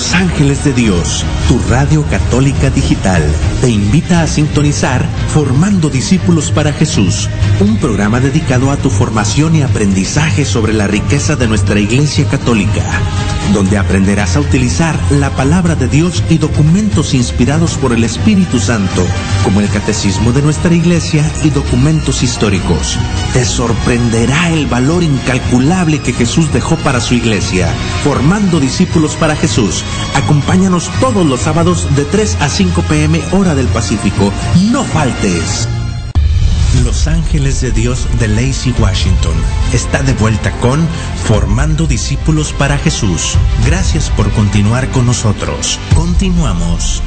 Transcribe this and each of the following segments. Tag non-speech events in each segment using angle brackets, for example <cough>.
Los Ángeles de Dios, tu radio católica digital, te invita a sintonizar Formando Discípulos para Jesús, un programa dedicado a tu formación y aprendizaje sobre la riqueza de nuestra Iglesia Católica, donde aprenderás a utilizar la palabra de Dios y documentos inspirados por el Espíritu Santo, como el Catecismo de nuestra Iglesia y documentos históricos. Te sorprenderá el valor incalculable que Jesús dejó para su Iglesia, formando discípulos para Jesús Acompáñanos todos los sábados de 3 a 5 pm hora del Pacífico. No faltes. Los Ángeles de Dios de Lacey Washington está de vuelta con Formando Discípulos para Jesús. Gracias por continuar con nosotros. Continuamos.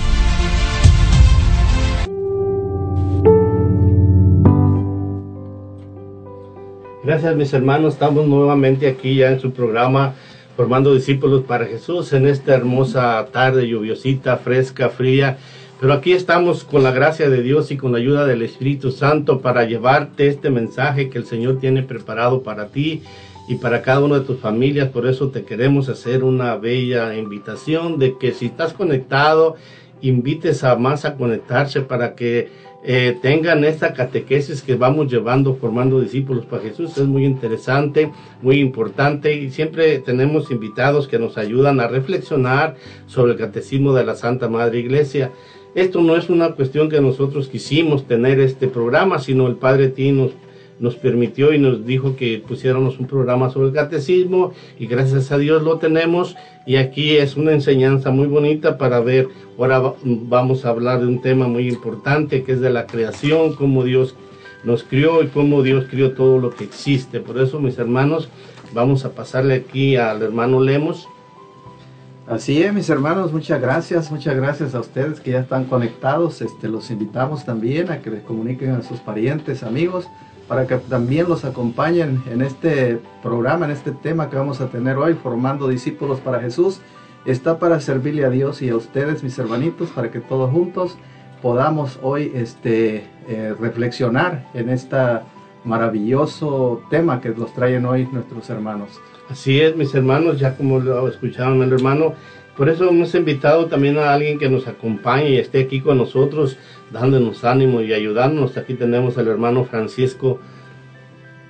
Gracias mis hermanos, estamos nuevamente aquí ya en su programa formando discípulos para Jesús en esta hermosa tarde lluviosita, fresca, fría. Pero aquí estamos con la gracia de Dios y con la ayuda del Espíritu Santo para llevarte este mensaje que el Señor tiene preparado para ti y para cada una de tus familias. Por eso te queremos hacer una bella invitación de que si estás conectado, invites a más a conectarse para que eh, tengan esta catequesis que vamos llevando formando discípulos para Jesús. Es muy interesante, muy importante y siempre tenemos invitados que nos ayudan a reflexionar sobre el catecismo de la Santa Madre Iglesia. Esto no es una cuestión que nosotros quisimos tener este programa, sino el Padre Tino nos permitió y nos dijo que pusiéramos un programa sobre el catecismo y gracias a Dios lo tenemos y aquí es una enseñanza muy bonita para ver, ahora vamos a hablar de un tema muy importante que es de la creación, cómo Dios nos crió y cómo Dios crió todo lo que existe. Por eso mis hermanos, vamos a pasarle aquí al hermano Lemos. Así es, mis hermanos, muchas gracias, muchas gracias a ustedes que ya están conectados. Este, los invitamos también a que les comuniquen a sus parientes, amigos, para que también los acompañen en este programa, en este tema que vamos a tener hoy, formando discípulos para Jesús. Está para servirle a Dios y a ustedes, mis hermanitos, para que todos juntos podamos hoy este, eh, reflexionar en este maravilloso tema que nos traen hoy nuestros hermanos. Así es, mis hermanos, ya como lo escucharon el hermano, por eso hemos invitado también a alguien que nos acompañe y esté aquí con nosotros dándonos ánimo y ayudándonos. Aquí tenemos al hermano Francisco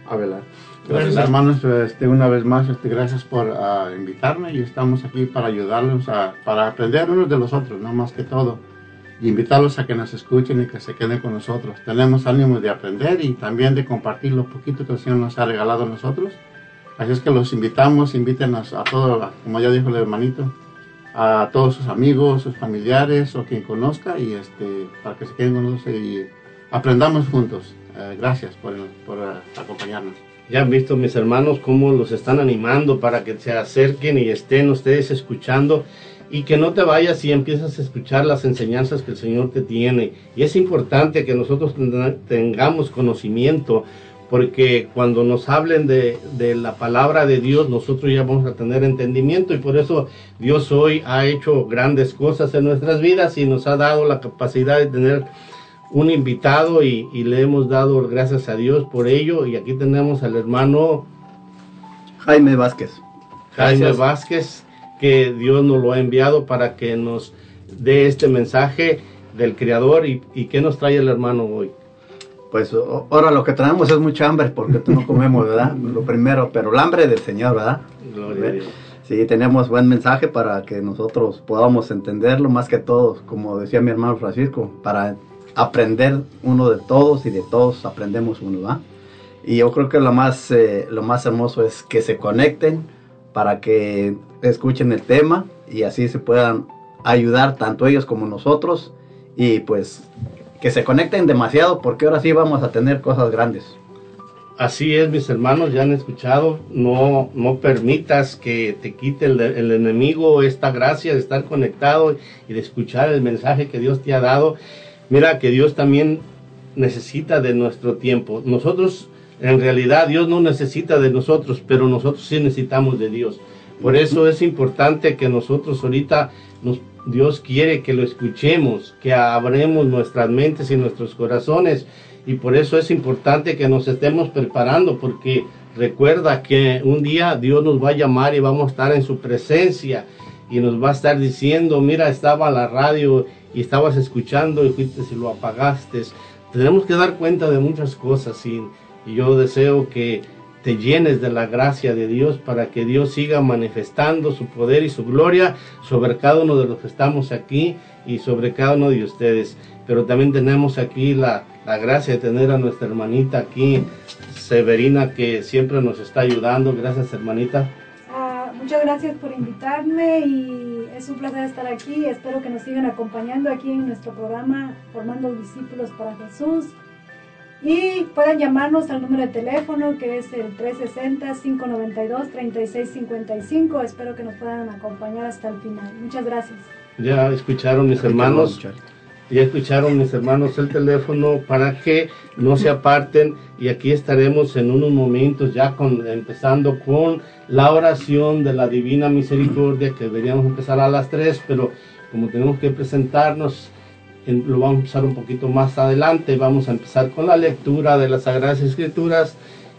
Avelar. Gracias hermanos, este, una vez más, este, gracias por uh, invitarme y estamos aquí para ayudarlos, a, para aprender unos de los otros, no más que todo, y invitarlos a que nos escuchen y que se queden con nosotros. Tenemos ánimo de aprender y también de compartir lo poquito que el Señor nos ha regalado a nosotros. Así es que los invitamos, invítenos a todos, como ya dijo el hermanito, a todos sus amigos, sus familiares o quien conozca y este, para que se queden con nosotros y aprendamos juntos. Eh, gracias por, por uh, acompañarnos. Ya han visto mis hermanos cómo los están animando para que se acerquen y estén ustedes escuchando y que no te vayas y empiezas a escuchar las enseñanzas que el Señor te tiene. Y es importante que nosotros tengamos conocimiento porque cuando nos hablen de, la palabra de Dios, nosotros ya vamos a tener entendimiento y por eso Dios hoy ha hecho grandes cosas en nuestras vidas y nos ha dado la capacidad de tener un invitado y, le hemos dado gracias a Dios por ello. Y aquí tenemos al hermano Jaime Vázquez. Jaime Vázquez, que Dios nos lo ha enviado para que nos dé este mensaje del Creador y, y qué nos trae el hermano hoy pues ahora lo que tenemos es mucha hambre porque no comemos, ¿verdad? Lo primero, pero el hambre del Señor, ¿verdad? Gloria Sí, tenemos buen mensaje para que nosotros podamos entenderlo más que todos, como decía mi hermano Francisco, para aprender uno de todos y de todos aprendemos uno, ¿verdad? Y yo creo que lo más, eh, lo más hermoso es que se conecten para que escuchen el tema y así se puedan ayudar tanto ellos como nosotros y pues que se conecten demasiado porque ahora sí vamos a tener cosas grandes. Así es, mis hermanos, ya han escuchado, no, no permitas que te quite el, el, enemigo esta gracia de estar conectado y de escuchar el mensaje que Dios te ha dado. Mira que Dios también necesita de nuestro tiempo. Nosotros, en realidad, Dios no necesita de nosotros, pero nosotros sí necesitamos de Dios. Por eso es importante que nosotros ahorita, nos, Dios quiere que lo escuchemos, que abremos nuestras mentes y nuestros corazones. Y por eso es importante que nos estemos preparando, porque recuerda que un día Dios nos va a llamar y vamos a estar en su presencia y nos va a estar diciendo, mira, estaba la radio y estabas escuchando y fuiste y lo apagaste. Tenemos que dar cuenta de muchas cosas y, yo deseo que te llenes de la gracia de Dios para que Dios siga manifestando su poder y su gloria sobre cada uno de los que estamos aquí y sobre cada uno de ustedes. Pero también tenemos aquí la, la gracia de tener a nuestra hermanita aquí, Severina, que siempre nos está ayudando. Gracias, hermanita. Muchas gracias por invitarme y es un placer estar aquí. Espero que nos sigan acompañando aquí en nuestro programa Formando Discípulos para Jesús. Y puedan llamarnos al número de teléfono que es el 360-592-3655. Espero que nos puedan acompañar hasta el final. Muchas gracias. Ya escucharon mis hermanos. Ya escucharon mis hermanos el teléfono para que no se aparten y aquí estaremos en unos momentos ya con, empezando con la oración de la Divina Misericordia que deberíamos empezar a las 3, pero como tenemos que presentarnos, lo vamos a empezar un poquito más adelante, vamos a empezar con la lectura de las Sagradas Escrituras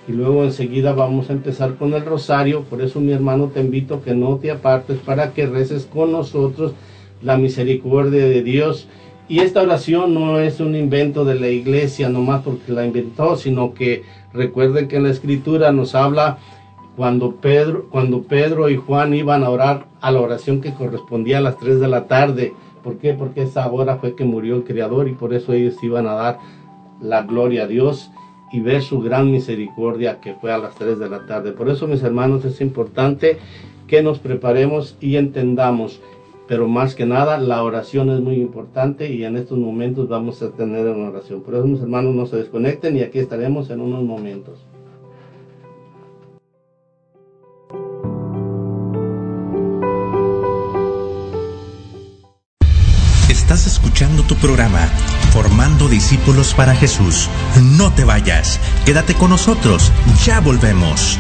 y luego enseguida vamos a empezar con el rosario, por eso mi hermano te invito que no te apartes para que reces con nosotros la misericordia de Dios. Y esta oración no es un invento de la iglesia nomás porque la inventó, sino que recuerden que en la escritura nos habla cuando Pedro, cuando Pedro y Juan iban a orar a la oración que correspondía a las 3 de la tarde. ¿Por qué? Porque esa hora fue que murió el Creador y por eso ellos iban a dar la gloria a Dios y ver su gran misericordia que fue a las 3 de la tarde. Por eso, mis hermanos, es importante que nos preparemos y entendamos pero más que nada la oración es muy importante y en estos momentos vamos a tener una oración. Por eso mis hermanos no se desconecten y aquí estaremos en unos momentos. Tu programa Formando Discípulos para Jesús. No te vayas, quédate con nosotros, ya volvemos.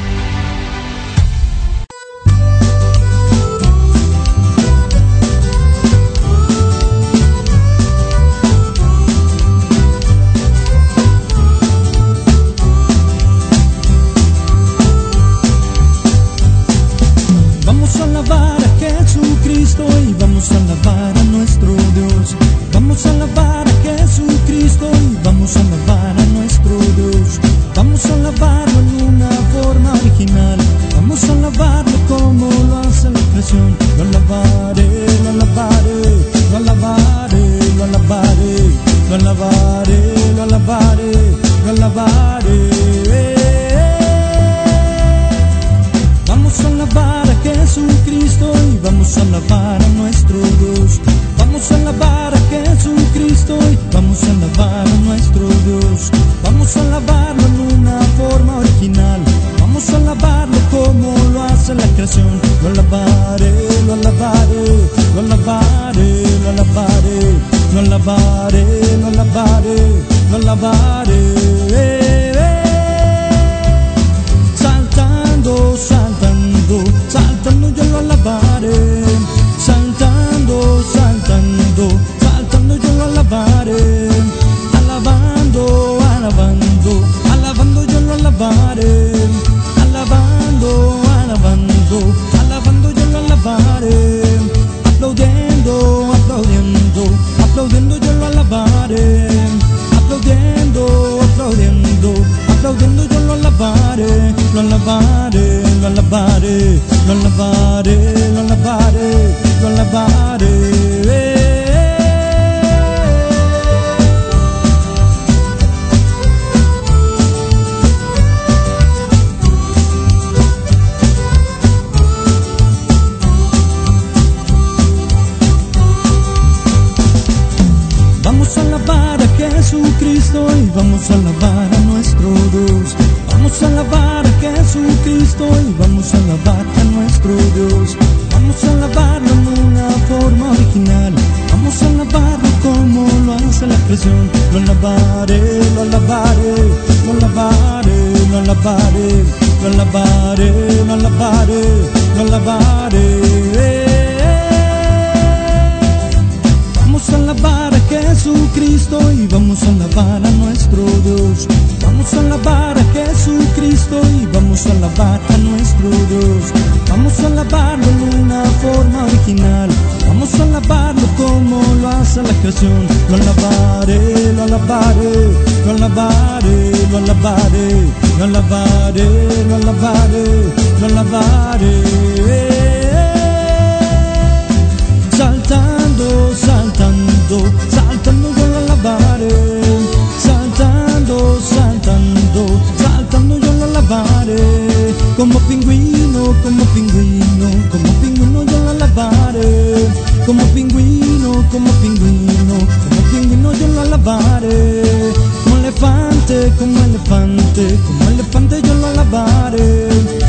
Elefante, como elefante yo la lavaré.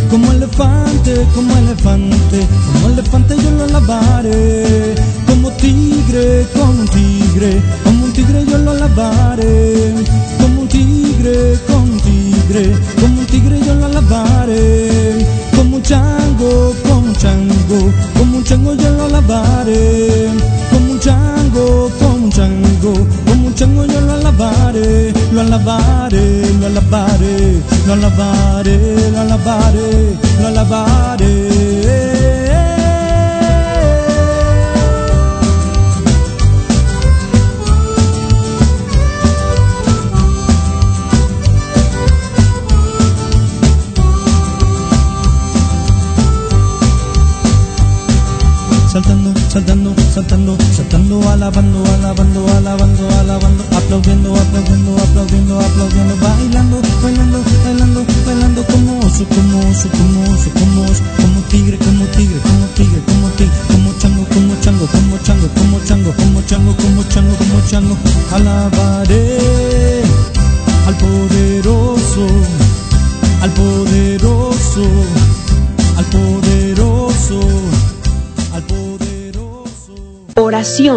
Como elefante, como elefante, como elefante yo la lavaré. Como tigre, como un tigre, como un tigre yo lo lavaré. Como un tigre, como un tigre, como un tigre yo lo lavaré. Como un chango, como un chango, como un chango yo lo lavaré. Como un chango, como un chango, como un chango yo lo alabaré, lo alabaré, lo alabaré, lo alabaré, lo alabaré, lo alabaré.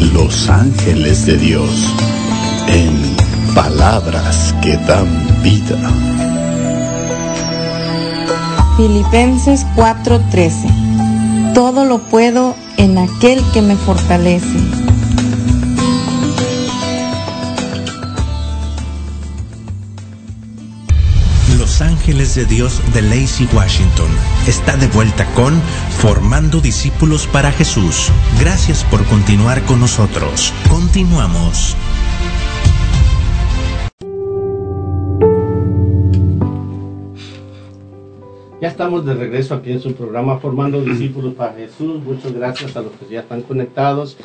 Los Ángeles de Dios, en palabras que dan vida. Filipenses 4:13 Todo lo puedo en aquel que me fortalece. Ángeles de Dios de Lacey Washington está de vuelta con Formando Discípulos para Jesús. Gracias por continuar con nosotros. Continuamos. Ya estamos de regreso aquí en su programa Formando Discípulos para Jesús. Muchas gracias a los que ya están conectados.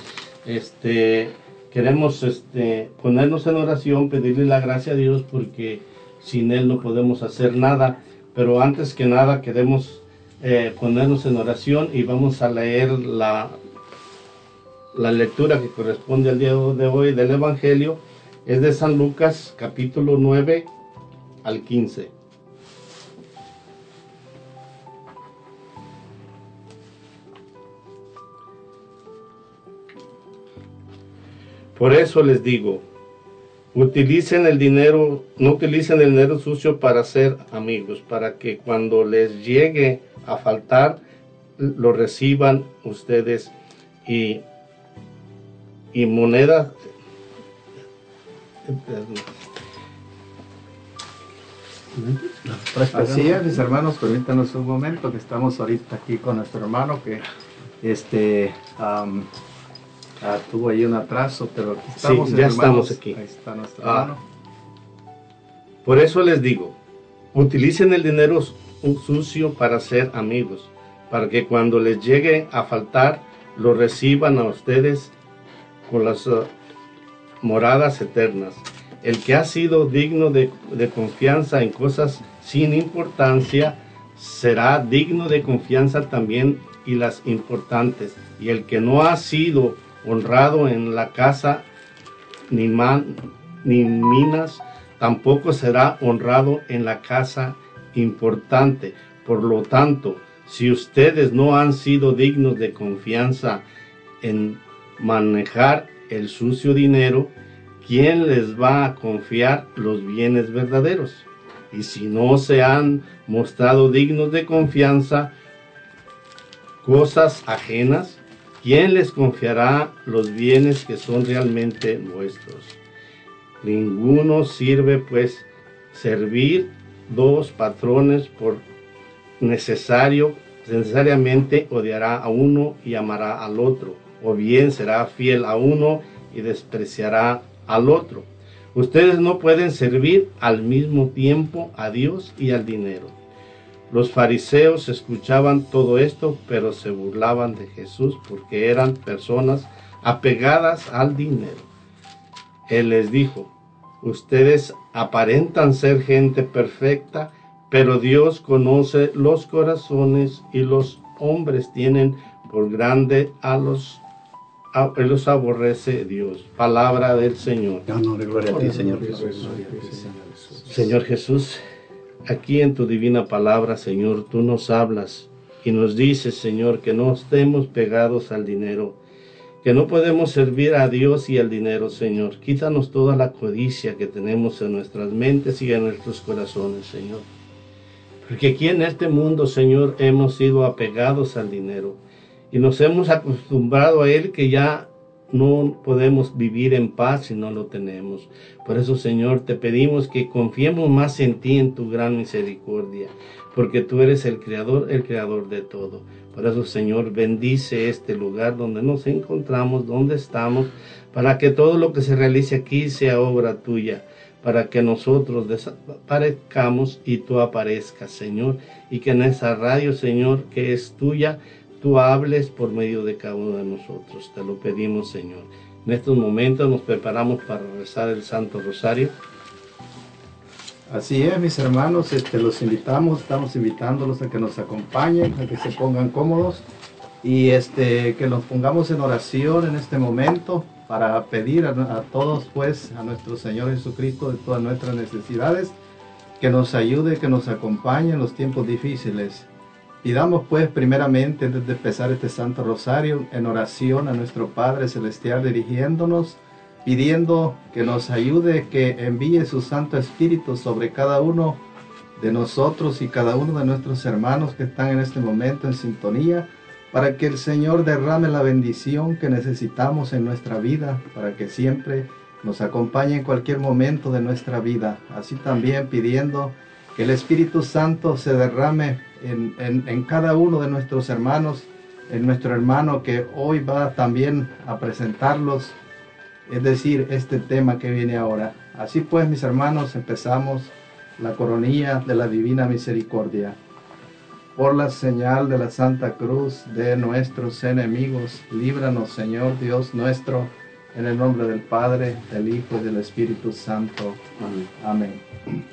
Este, queremos este, ponernos en oración, pedirle la gracia a Dios porque sin Él no podemos hacer nada. Pero antes que nada queremos eh, ponernos en oración y vamos a leer la, la lectura que corresponde al día de hoy del Evangelio. Es de San Lucas capítulo 9 al 15. Por eso les digo, utilicen el dinero, no utilicen el dinero sucio para ser amigos, para que cuando les llegue a faltar, lo reciban ustedes. Y, y moneda, Así es, mis hermanos, permítanos un momento que estamos ahorita aquí con nuestro hermano que este ah, tuvo ahí un atraso, pero aquí estamos. ya estamos aquí. Ahí está nuestro ah. Por eso les digo, utilicen el dinero sucio para ser amigos, para que cuando les llegue a faltar, lo reciban a ustedes con las ah, moradas eternas. El que ha sido digno de, confianza en cosas sin importancia, será digno de confianza también y las importantes. Y el que no ha sido honrado en la casa ni, man, ni minas, tampoco será honrado en la casa importante. Por lo tanto, si ustedes no han sido dignos de confianza en manejar el sucio dinero, ¿quién les va a confiar los bienes verdaderos? Y si no se han mostrado dignos de confianza, cosas ajenas, ¿quién les confiará los bienes que son realmente nuestros? Ninguno sirve pues servir dos patrones por necesario, necesariamente odiará a uno y amará al otro, o bien será fiel a uno y despreciará al otro. Ustedes no pueden servir al mismo tiempo a Dios y al dinero. Los fariseos escuchaban todo esto, pero se burlaban de Jesús porque eran personas apegadas al dinero. Él les dijo, ustedes aparentan ser gente perfecta, pero Dios conoce los corazones y los hombres tienen por grande a los él los aborrece Dios. Palabra del Señor. gloria a ti, Señor Jesús. Señor Jesús, aquí en tu divina palabra, Señor, tú nos hablas y nos dices, Señor, que no estemos pegados al dinero, que no podemos servir a Dios y al dinero, Señor. Quítanos toda la codicia que tenemos en nuestras mentes y en nuestros corazones, Señor. Porque aquí en este mundo, Señor, hemos sido apegados al dinero y nos hemos acostumbrado a Él que ya no podemos vivir en paz si no lo tenemos. Por eso, Señor, te pedimos que confiemos más en ti, en tu gran misericordia, porque tú eres el creador, el creador de todo. Por eso, Señor, bendice este lugar donde nos encontramos, donde estamos, para que todo lo que se realice aquí sea obra tuya, para que nosotros desaparezcamos y tú aparezcas, Señor, y que en esa radio, Señor, que es tuya, tú hables por medio de cada uno de nosotros. Te lo pedimos, Señor. En estos momentos nos preparamos para rezar el Santo Rosario. Así es, mis hermanos, este, los invitamos, estamos invitándolos a que nos acompañen, a que se pongan cómodos y este, que nos pongamos en oración en este momento para pedir a, a todos, pues, a nuestro Señor Jesucristo de todas nuestras necesidades, que nos ayude, que nos acompañe en los tiempos difíciles Pidamos pues primeramente antes de empezar este Santo Rosario en oración a nuestro Padre Celestial dirigiéndonos, pidiendo que nos ayude, que envíe su Santo Espíritu sobre cada uno de nosotros y cada uno de nuestros hermanos que están en este momento en sintonía, para que el Señor derrame la bendición que necesitamos en nuestra vida, para que siempre nos acompañe en cualquier momento de nuestra vida. Así también pidiendo que el Espíritu Santo se derrame en, cada uno de nuestros hermanos, en nuestro hermano que hoy va también a presentarlos, es decir, este tema que viene ahora. Así pues, mis hermanos, empezamos la coronilla de la Divina Misericordia. Por la señal de la Santa Cruz de nuestros enemigos, líbranos, Señor Dios nuestro, en el nombre del Padre, del Hijo y del Espíritu Santo. Amén.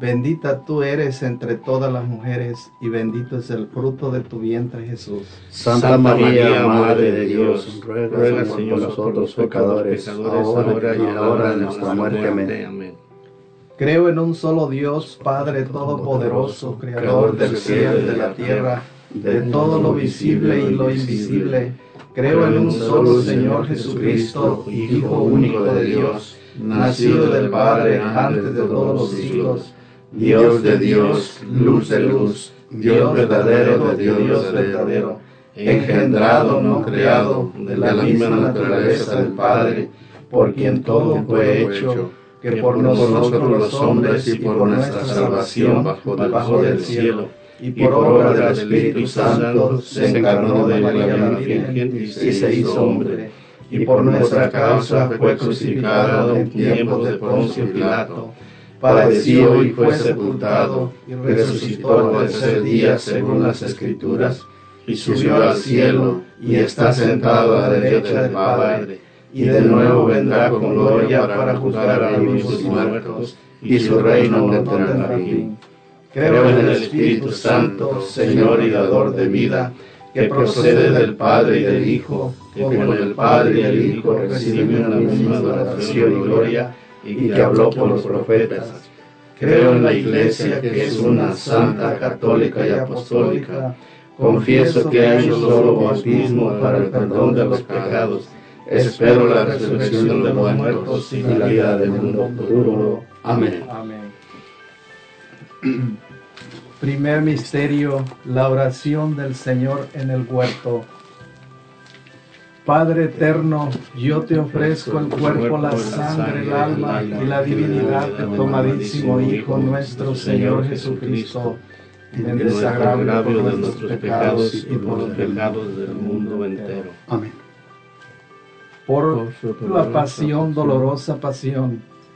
Bendita tú eres entre todas las mujeres y bendito es el fruto de tu vientre Jesús. Santa, María, Madre de Dios, ruega, Señor, por nosotros pecadores, ahora, y en la hora de nuestra muerte. Amén. Creo en un solo Dios, Padre Todopoderoso, Creador del cielo y de la tierra, de todo lo visible y lo invisible. Creo en un solo Señor Jesucristo, Hijo único de Dios, nacido del Padre antes de todos los siglos Dios de Dios, luz de luz, Dios verdadero de Dios verdadero, engendrado, no creado, de la misma naturaleza del Padre, por quien todo fue hecho, que por nosotros los hombres y por nuestra salvación bajo del cielo, y por obra del Espíritu Santo se encarnó de María Virgen y se hizo hombre, y por nuestra causa fue crucificado en tiempos de Poncio Pilato padeció y fue sepultado, y resucitó al tercer día según las Escrituras, y subió al cielo, y está sentado a la derecha del Padre, y de nuevo vendrá con gloria para juzgar a vivos y muertos, y su reino no tendrá fin. Creo en el Espíritu Santo, Señor y dador de vida, que procede del Padre y del Hijo, que con el Padre y el Hijo reciben la misma adoración y gloria, y que habló por los profetas. Creo en la Iglesia que es una santa, católica y apostólica. Confieso que hay un solo bautismo para el perdón de los pecados. Espero la resurrección de los muertos y la vida del mundo futuro. Amén. Amén. Primer misterio, la oración del Señor en el huerto. Padre eterno, yo te ofrezco el cuerpo, la sangre, el alma y la divinidad de tu amadísimo Hijo nuestro Señor Jesucristo, en desagravio de nuestros pecados y por los pecados del mundo entero. Amén. Por la pasión, dolorosa pasión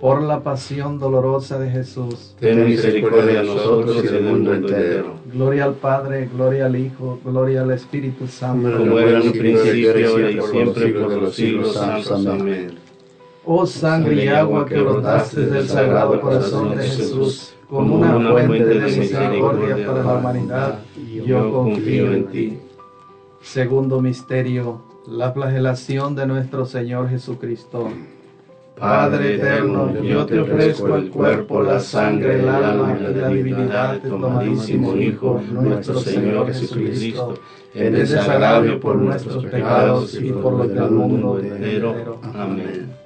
Por la pasión dolorosa de Jesús. Ten misericordia de nosotros y del mundo entero Gloria al Padre, gloria al Hijo, gloria al Espíritu Santo. Como era en principio, ahora y siempre, por los siglos santos. Amén. Oh sangre y agua que brotaste del sagrado corazón de Jesús, como una fuente de misericordia para la humanidad, yo confío en ti. Segundo misterio, la flagelación de nuestro Señor Jesucristo. Padre eterno, yo te ofrezco el cuerpo, la sangre, el alma y la divinidad de tu amadísimo Hijo, nuestro Señor Jesucristo, en desagravio por nuestros pecados y por los del mundo entero. Amén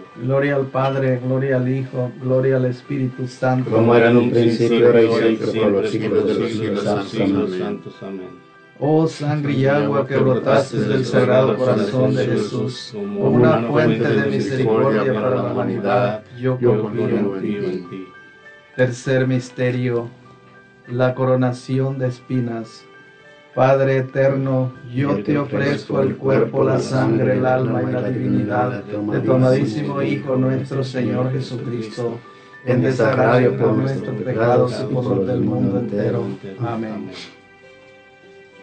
Gloria al Padre, gloria al Hijo, gloria al Espíritu Santo. Como era en un principio, ahora y siempre, por los siglos de los siglos. Santos. Amén. Oh sangre y agua que brotaste del sagrado corazón de Jesús, como una fuente de misericordia para la humanidad, yo confío en ti. Tercer misterio, la coronación de espinas. Padre eterno, yo te ofrezco el cuerpo, la sangre, el alma y la divinidad de tu amadísimo Hijo nuestro Señor Jesucristo, en desagravio por nuestros pecados y por los del mundo entero. Amén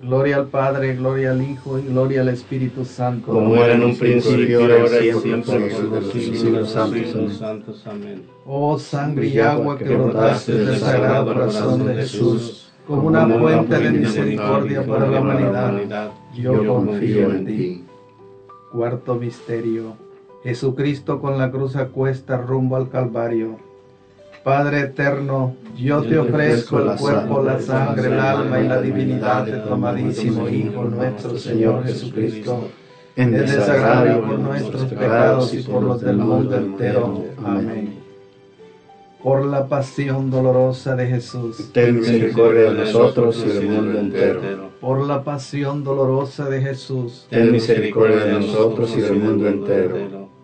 Gloria al Padre, gloria al Hijo y gloria al Espíritu Santo. Como era en un principio, ahora y siempre, por los siglos santos. Amén. Oh sangre y agua que brotaste del sagrado corazón de Jesús, como una fuente de misericordia para la humanidad, yo confío en ti. Cuarto misterio. Jesucristo con la cruz a cuesta rumbo al Calvario Padre eterno, yo te ofrezco el cuerpo, la sangre, el alma y la divinidad de tu amadísimo Hijo nuestro Señor Jesucristo, en desagravio por nuestros pecados y por los del mundo entero. Amén. Por la pasión dolorosa de Jesús. Ten misericordia de nosotros y del mundo entero. Por la pasión dolorosa de Jesús. Ten misericordia de nosotros y del mundo entero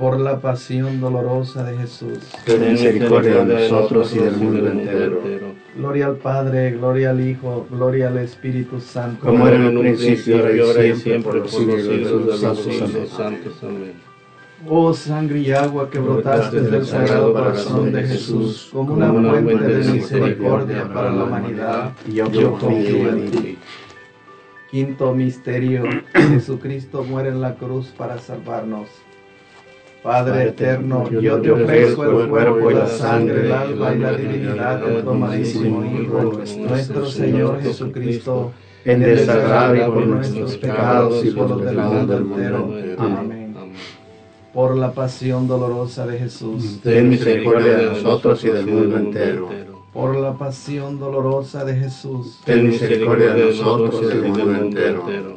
Por la pasión dolorosa de Jesús. Ten misericordia de nosotros y del mundo entero. Gloria al Padre, gloria al Hijo, gloria al Espíritu Santo. Como era en un principio, ahora y siempre, por los siglos de los santos. Amén. Oh sangre y agua que brotaste del sagrado corazón de Jesús, como una fuente de misericordia para la humanidad, yo confío en ti. Quinto misterio, <clears throat> Jesucristo muere en la cruz para salvarnos. Padre eterno, yo te ofrezco el cuerpo y la sangre, el alma y la divinidad de tu amadísimo Hijo, nuestro Señor Jesucristo, en desagravio por nuestros pecados y por los del mundo entero. Amén por la pasión dolorosa de Jesús. Ten misericordia de nosotros y del mundo entero. Por la pasión dolorosa de Jesús. Ten misericordia de nosotros y del mundo entero.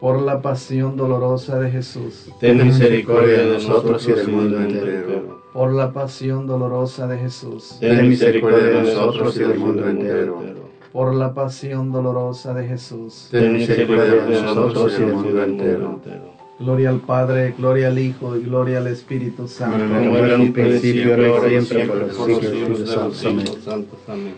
Por la pasión dolorosa de Jesús. Ten misericordia de nosotros y del mundo entero. Por la pasión dolorosa de Jesús. Ten misericordia de nosotros y del mundo entero. Por la pasión dolorosa de Jesús. Ten misericordia de nosotros y del mundo entero Gloria al Padre, gloria al Hijo y gloria al Espíritu Santo. Como era en un principio, ahora y siempre, por los siglos de los santos. Amén.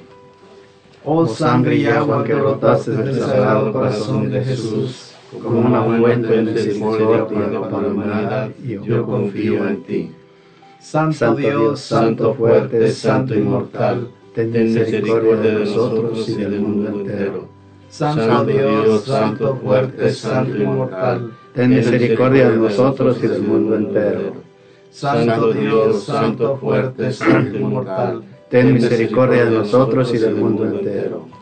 Oh sangre y agua que brotaste del sagrado corazón de Jesús, como una fuente de misericordia para la humanidad, yo confío en ti. Santo Dios, Santo fuerte, Santo inmortal, ten misericordia de nosotros y del mundo entero. Santo Dios, Santo fuerte, Santo inmortal, ten misericordia de nosotros y del mundo entero. Santo Dios, Santo fuerte, Santo inmortal, ten misericordia de nosotros y del mundo entero.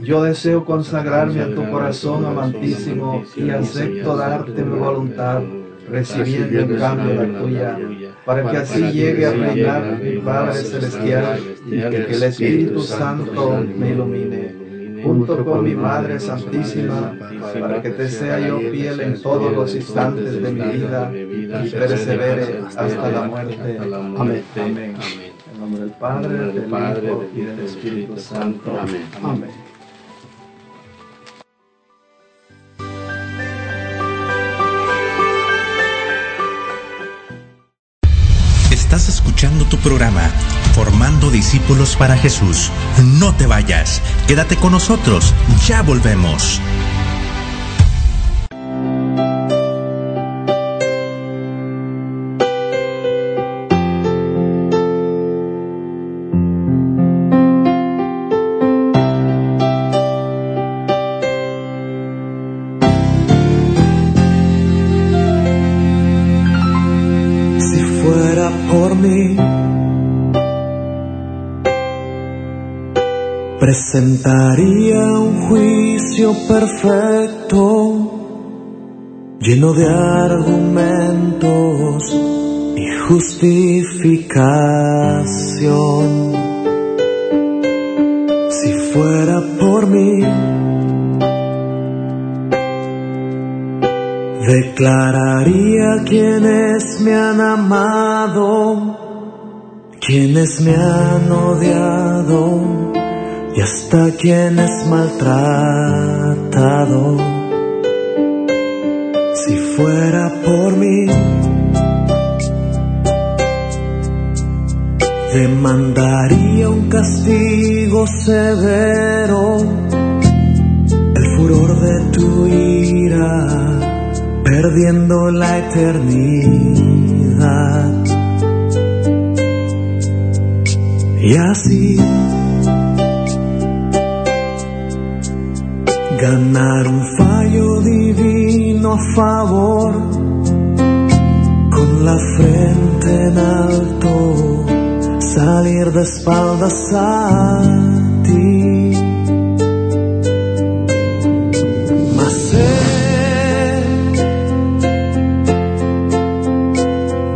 yo deseo consagrarme a tu corazón amantísimo y acepto darte mi voluntad, recibiendo en cambio la tuya, para que así llegue a reinar mi Padre Celestial y que el Espíritu Santo me ilumine junto con mi Madre Santísima, para que te sea yo fiel en todos los instantes de mi vida y persevere hasta la muerte. Amén. Amén. En nombre del Padre, del Hijo y del Espíritu Santo. Amén. Amén. Tu programa Formando Discípulos para Jesús. No te vayas, quédate con nosotros, ya volvemos. Presentaría un juicio perfecto, lleno de argumentos y justificación. Si fuera por mí, declararía quienes me han amado, quienes me han odiado y hasta quien es maltratado. Si fuera por mí, demandaría un castigo severo, el furor de tu ira, perdiendo la eternidad. Y así ganar un fallo divino a favor, con la frente en alto, salir de espaldas a ti. Mas sé,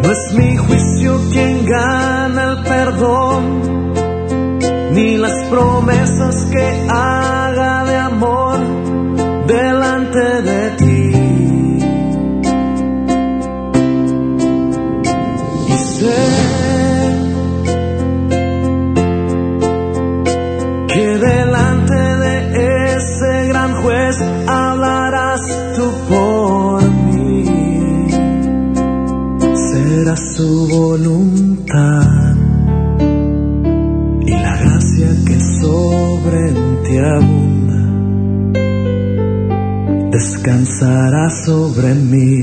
no es mi juicio quien gana el perdón, ni las promesas que haga Su voluntad y la gracia que sobre ti abunda descansará sobre mí.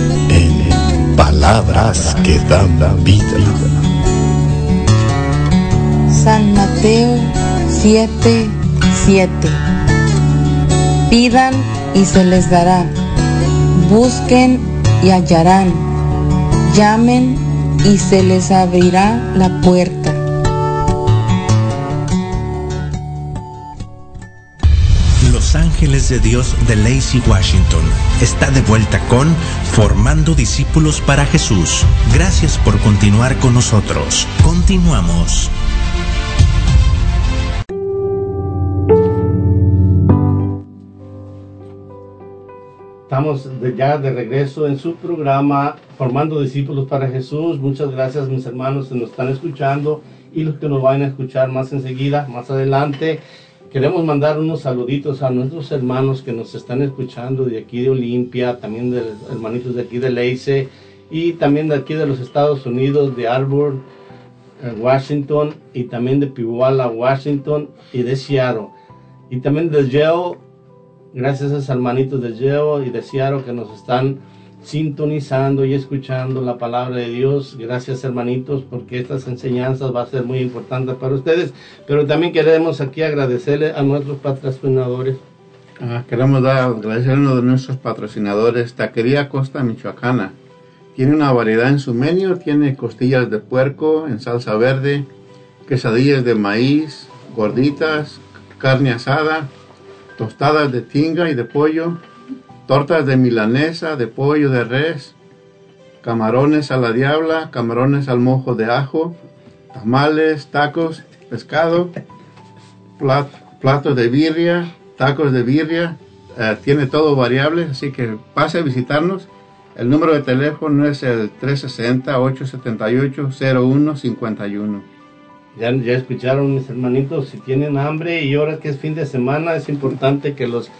palabras que dan vida. San Mateo 7, 7. Pidan y se les dará. Busquen y hallarán. Llamen y se les abrirá la puerta. Ángeles de Dios de Lacey Washington está de vuelta con Formando Discípulos para Jesús. Gracias por continuar con nosotros. Continuamos. Estamos ya de regreso en su programa Formando Discípulos para Jesús. Muchas gracias mis hermanos que nos están escuchando y los que nos van a escuchar más enseguida, más adelante. Queremos mandar unos saluditos a nuestros hermanos que nos están escuchando de aquí de Olimpia, también de los hermanitos de aquí de Lacey y también de aquí de los Estados Unidos, de Arbor, eh, Washington y también de Piwala, Washington y de Seattle. Y también de Yale, gracias a esos hermanitos de Yale y de Seattle que nos están sintonizando y escuchando la palabra de Dios. Gracias hermanitos porque estas enseñanzas va a ser muy importantes para ustedes. Pero también queremos aquí agradecerle a nuestros patrocinadores. Ah, queremos dar, agradecer a uno de nuestros patrocinadores, Taquería Costa Michoacana. Tiene una variedad en su menú, tiene costillas de puerco en salsa verde, quesadillas de maíz, gorditas, carne asada, tostadas de tinga y de pollo, tortas de milanesa, de pollo, de res, camarones a la diabla, camarones al mojo de ajo, tamales, tacos, pescado, plat- platos de birria, tacos de birria, eh, tiene todo variable, así que pase a visitarnos. El número de teléfono es el 360-878-0151. Ya, ya escucharon mis hermanitos, si tienen hambre y ahora que es fin de semana es importante que los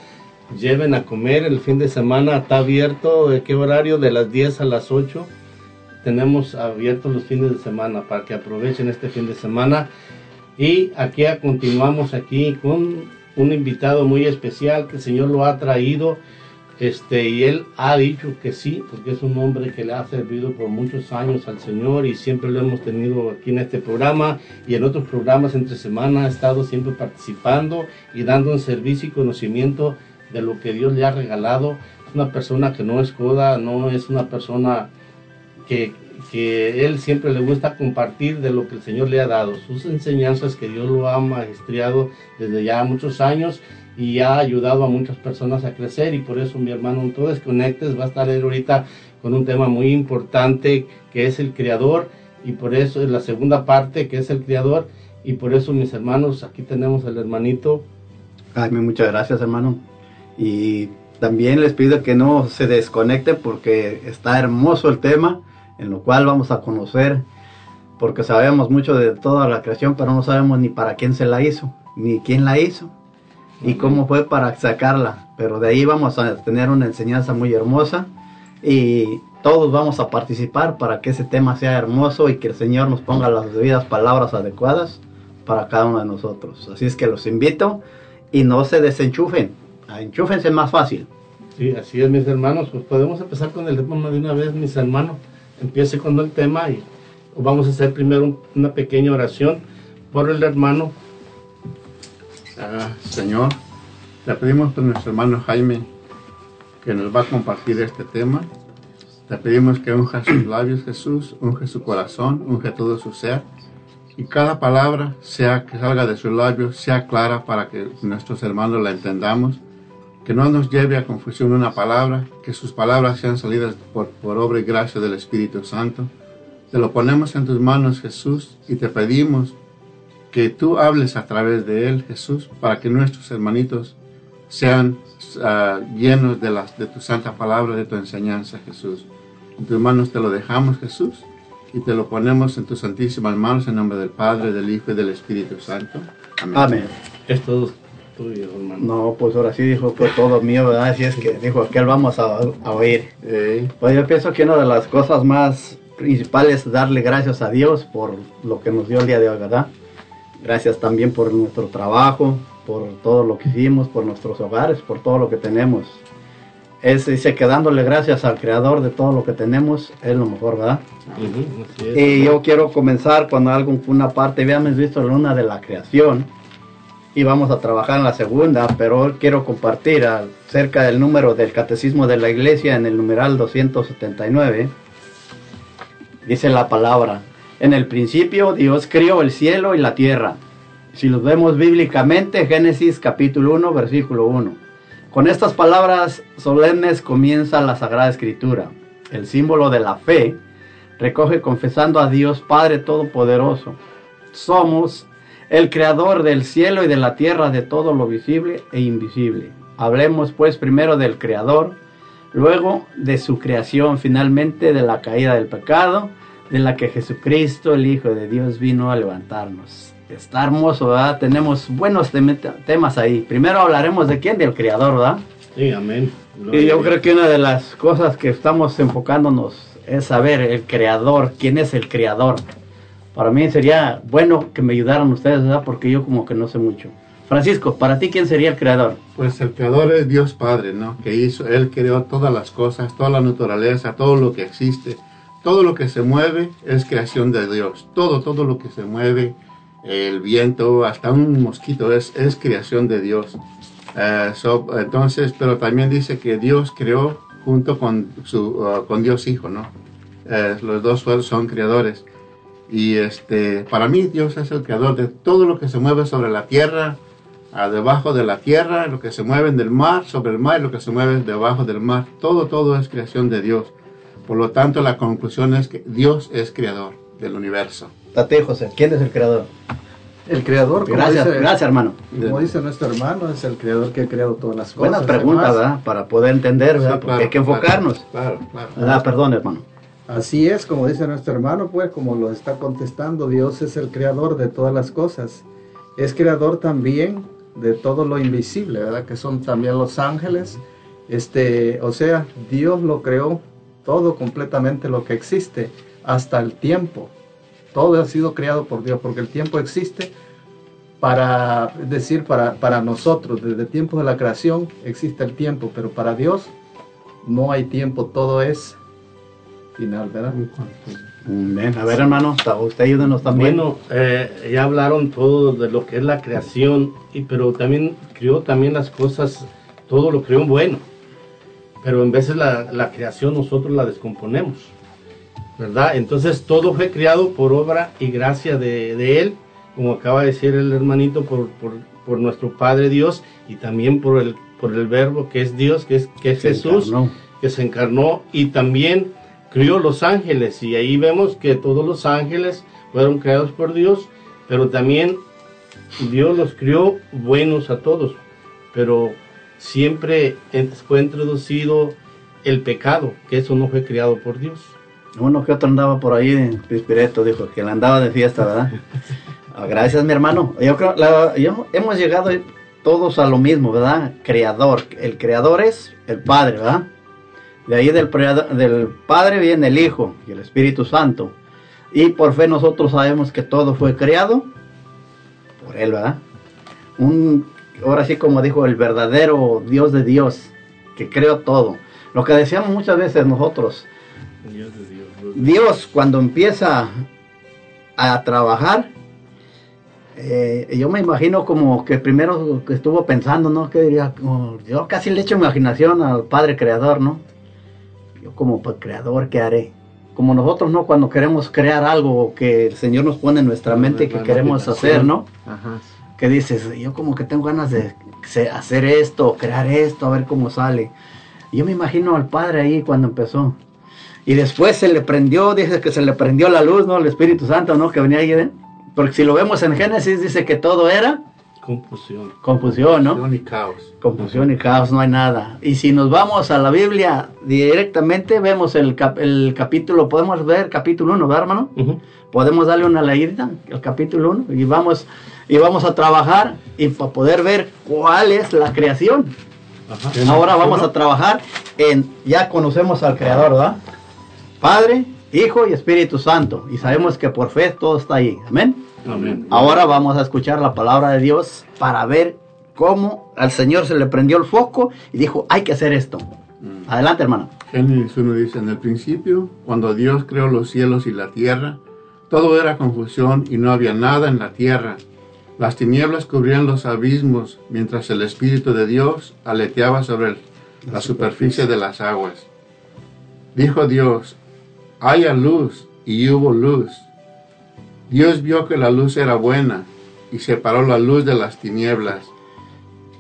lleven a comer. El fin de semana está abierto. ¿De qué horario? De las 10 a las 8. Tenemos abiertos los fines de semana para que aprovechen este fin de semana. Y aquí continuamos aquí con un invitado muy especial que el Señor lo ha traído. Este, y él ha dicho que sí, porque es un hombre que le ha servido por muchos años al Señor y siempre lo hemos tenido aquí en este programa y en otros programas entre semana ha estado siempre participando y dando un servicio y conocimiento de lo que Dios le ha regalado. Es una persona que no es coda, no es una persona que, que él siempre le gusta compartir de lo que el Señor le ha dado, sus enseñanzas que Dios lo ha maestriado desde ya muchos años y ha ayudado a muchas personas a crecer y por eso mi hermano en Todo Conectes va a estar ahorita con un tema muy importante que es el creador y por eso es la segunda parte que es el creador y por eso mis hermanos aquí tenemos al hermanito. Ay, muchas gracias hermano y también les pido que no se desconecten porque está hermoso el tema en lo cual vamos a conocer, porque sabemos mucho de toda la creación, pero no sabemos ni para quién se la hizo, ni quién la hizo, y cómo fue para sacarla. Pero de ahí vamos a tener una enseñanza muy hermosa y todos vamos a participar para que ese tema sea hermoso y que el Señor nos ponga las debidas palabras adecuadas para cada uno de nosotros. Así es que los invito y no se desenchufen, enchúfense más fácil. Sí, así es, mis hermanos. Pues podemos empezar con el tema de una vez, mis hermanos empiece con el tema y vamos a hacer primero una pequeña oración por el hermano. Ah, señor, te pedimos por nuestro hermano Jaime que nos va a compartir este tema. Te pedimos que unja sus labios, Jesús, unge su corazón, unge todo su ser. Y cada palabra sea que salga de sus labios sea clara para que nuestros hermanos la entendamos que no nos lleve a confusión una palabra, que sus palabras sean salidas por, por obra y gracia del Espíritu Santo. Te lo ponemos en tus manos, Jesús, y te pedimos que tú hables a través de él, Jesús, para que nuestros hermanitos sean ah, llenos de, las, de tu santa palabra, de tu enseñanza, Jesús. En tus manos te lo dejamos, Jesús, y te lo ponemos en tus santísimas manos, en nombre del Padre, del Hijo y del Espíritu Santo. Amén. Amén. Es todo no, pues ahora sí dijo que todo mío, ¿verdad? Así es que dijo que él vamos a, oír. Pues yo pienso que una de las cosas más principales es darle gracias a Dios por lo que nos dio el día de hoy, ¿verdad? Gracias también por nuestro trabajo, por todo lo que hicimos, por nuestros hogares, por todo lo que tenemos. Es, dice que dándole gracias al creador de todo lo que tenemos es lo mejor, ¿verdad? y yo quiero comenzar cuando algo, una parte, habíamos visto la luna de la creación y vamos a trabajar en la segunda, pero hoy quiero compartir acerca del número del Catecismo de la Iglesia en el numeral 279. Dice la palabra, en el principio Dios crió el cielo y la tierra. Si los vemos bíblicamente, Génesis capítulo 1, versículo 1. Con estas palabras solemnes comienza la Sagrada Escritura. El símbolo de la fe recoge confesando a Dios Padre Todopoderoso. Somos el creador del cielo y de la tierra, de todo lo visible e invisible. Hablemos pues primero del creador, luego de su creación, finalmente de la caída del pecado, de la que Jesucristo, el Hijo de Dios, vino a levantarnos. Está hermoso, ¿verdad? Tenemos buenos temas ahí. Primero hablaremos de quién, del creador, ¿verdad? Sí, amén. y yo creo que una de las cosas que estamos enfocándonos es saber el creador, quién es el creador para mí sería bueno que me ayudaran ustedes, ¿verdad? Porque yo como que no sé mucho. Francisco, para ti, ¿quién sería el creador? Pues el creador es Dios Padre, ¿no? Que hizo, Él creó todas las cosas, toda la naturaleza, todo lo que existe. Todo lo que se mueve es creación de Dios. Todo, todo lo que se mueve, el viento, hasta un mosquito, es, creación de Dios. Eh, entonces, pero también dice que Dios creó junto con, su, uh, con Dios Hijo, ¿no? Eh, los dos son creadores. Y este, para mí Dios es el creador de todo lo que se mueve sobre la tierra, debajo de la tierra, lo que se mueve en el mar, sobre el mar, lo que se mueve debajo del mar. Todo, todo es creación de Dios. Por lo tanto, la conclusión es que Dios es creador del universo. Tate, José, ¿quién es el creador? El creador, gracias, gracias hermano. Como dice nuestro hermano, es el creador que ha creado todas las cosas. Buenas preguntas, ¿verdad? Para poder entender, ¿verdad? Porque hay que enfocarnos. Claro, claro. Ah, perdón, hermano. Así es, como dice nuestro hermano, pues como lo está contestando, Dios es el creador de todas las cosas. Es creador también de todo lo invisible, ¿verdad? Que son también los ángeles. Este, o sea, Dios lo creó todo completamente lo que existe, hasta el tiempo. Todo ha sido creado por Dios, porque el tiempo existe para decir para, para nosotros, desde tiempos de la creación existe el tiempo, pero para Dios no hay tiempo, todo es final, ¿verdad? A ver, hermano, usted ayúdenos también. Bueno, eh, ya hablaron todo de lo que es la creación, y, pero también creó también las cosas, todo lo creó bueno. Pero en veces la, la creación nosotros la descomponemos, ¿verdad? Entonces todo fue creado por obra y gracia de, de Él, como acaba de decir el hermanito, por, por, por, nuestro Padre Dios y también por el, por el Verbo que es Dios, que es, que es Jesús, que se encarnó y también crió los ángeles y ahí vemos que todos los ángeles fueron creados por Dios, pero también Dios los crió buenos a todos, pero siempre fue introducido el pecado, que eso no fue creado por Dios. Uno que otro andaba por ahí en Pispireto, dijo que él andaba de fiesta, ¿verdad? <laughs> Ah, gracias, mi hermano. Yo creo, la, hemos llegado todos a lo mismo, ¿verdad? Creador. El creador es el Padre, ¿verdad? De ahí del, del Padre viene el Hijo y el Espíritu Santo. Y por fe nosotros sabemos que todo fue creado por Él, ¿verdad? Un, ahora sí como dijo el verdadero Dios de Dios, que creó todo. Lo que decíamos muchas veces nosotros, Dios, Dios, Dios cuando empieza a trabajar, eh, yo me imagino como que primero que estuvo pensando, ¿no? Que diría, yo casi le echo imaginación al Padre Creador, ¿no? Yo como creador, ¿qué haré? Como nosotros, ¿no? Cuando queremos crear algo que el Señor nos pone en nuestra mente que queremos hacer, ¿no? Ajá. Que dices, yo como que tengo ganas de hacer esto, crear esto, a ver cómo sale. Yo me imagino al Padre ahí cuando empezó. Y después se le prendió, dice que se le prendió la luz, ¿no? El Espíritu Santo, ¿no? Que venía ahí. Porque si lo vemos en Génesis, dice que todo era Confusión. Confusión, ¿no? Confusión y caos. Confusión y caos, no hay nada. Y si nos vamos a la Biblia directamente, vemos el, el capítulo, podemos ver capítulo 1, ¿verdad, hermano? Podemos darle una leída, el capítulo 1, y vamos, y vamos a trabajar y para poder ver cuál es la creación. Ahora vamos a trabajar en, ya conocemos al Creador, ¿verdad? Padre, Hijo y Espíritu Santo. Y sabemos que por fe todo está ahí. Amén. Ahora vamos a escuchar la palabra de Dios para ver cómo al Señor se le prendió el foco y dijo, hay que hacer esto. Mm. Adelante, hermano. Génesis 1 dice, en el principio, cuando Dios creó los cielos y la tierra, todo era confusión y no había nada en la tierra. Las tinieblas cubrían los abismos, mientras el Espíritu de Dios aleteaba sobre la superficie de las aguas. Dijo Dios, haya luz, y hubo luz. Dios vio que la luz era buena y separó la luz de las tinieblas.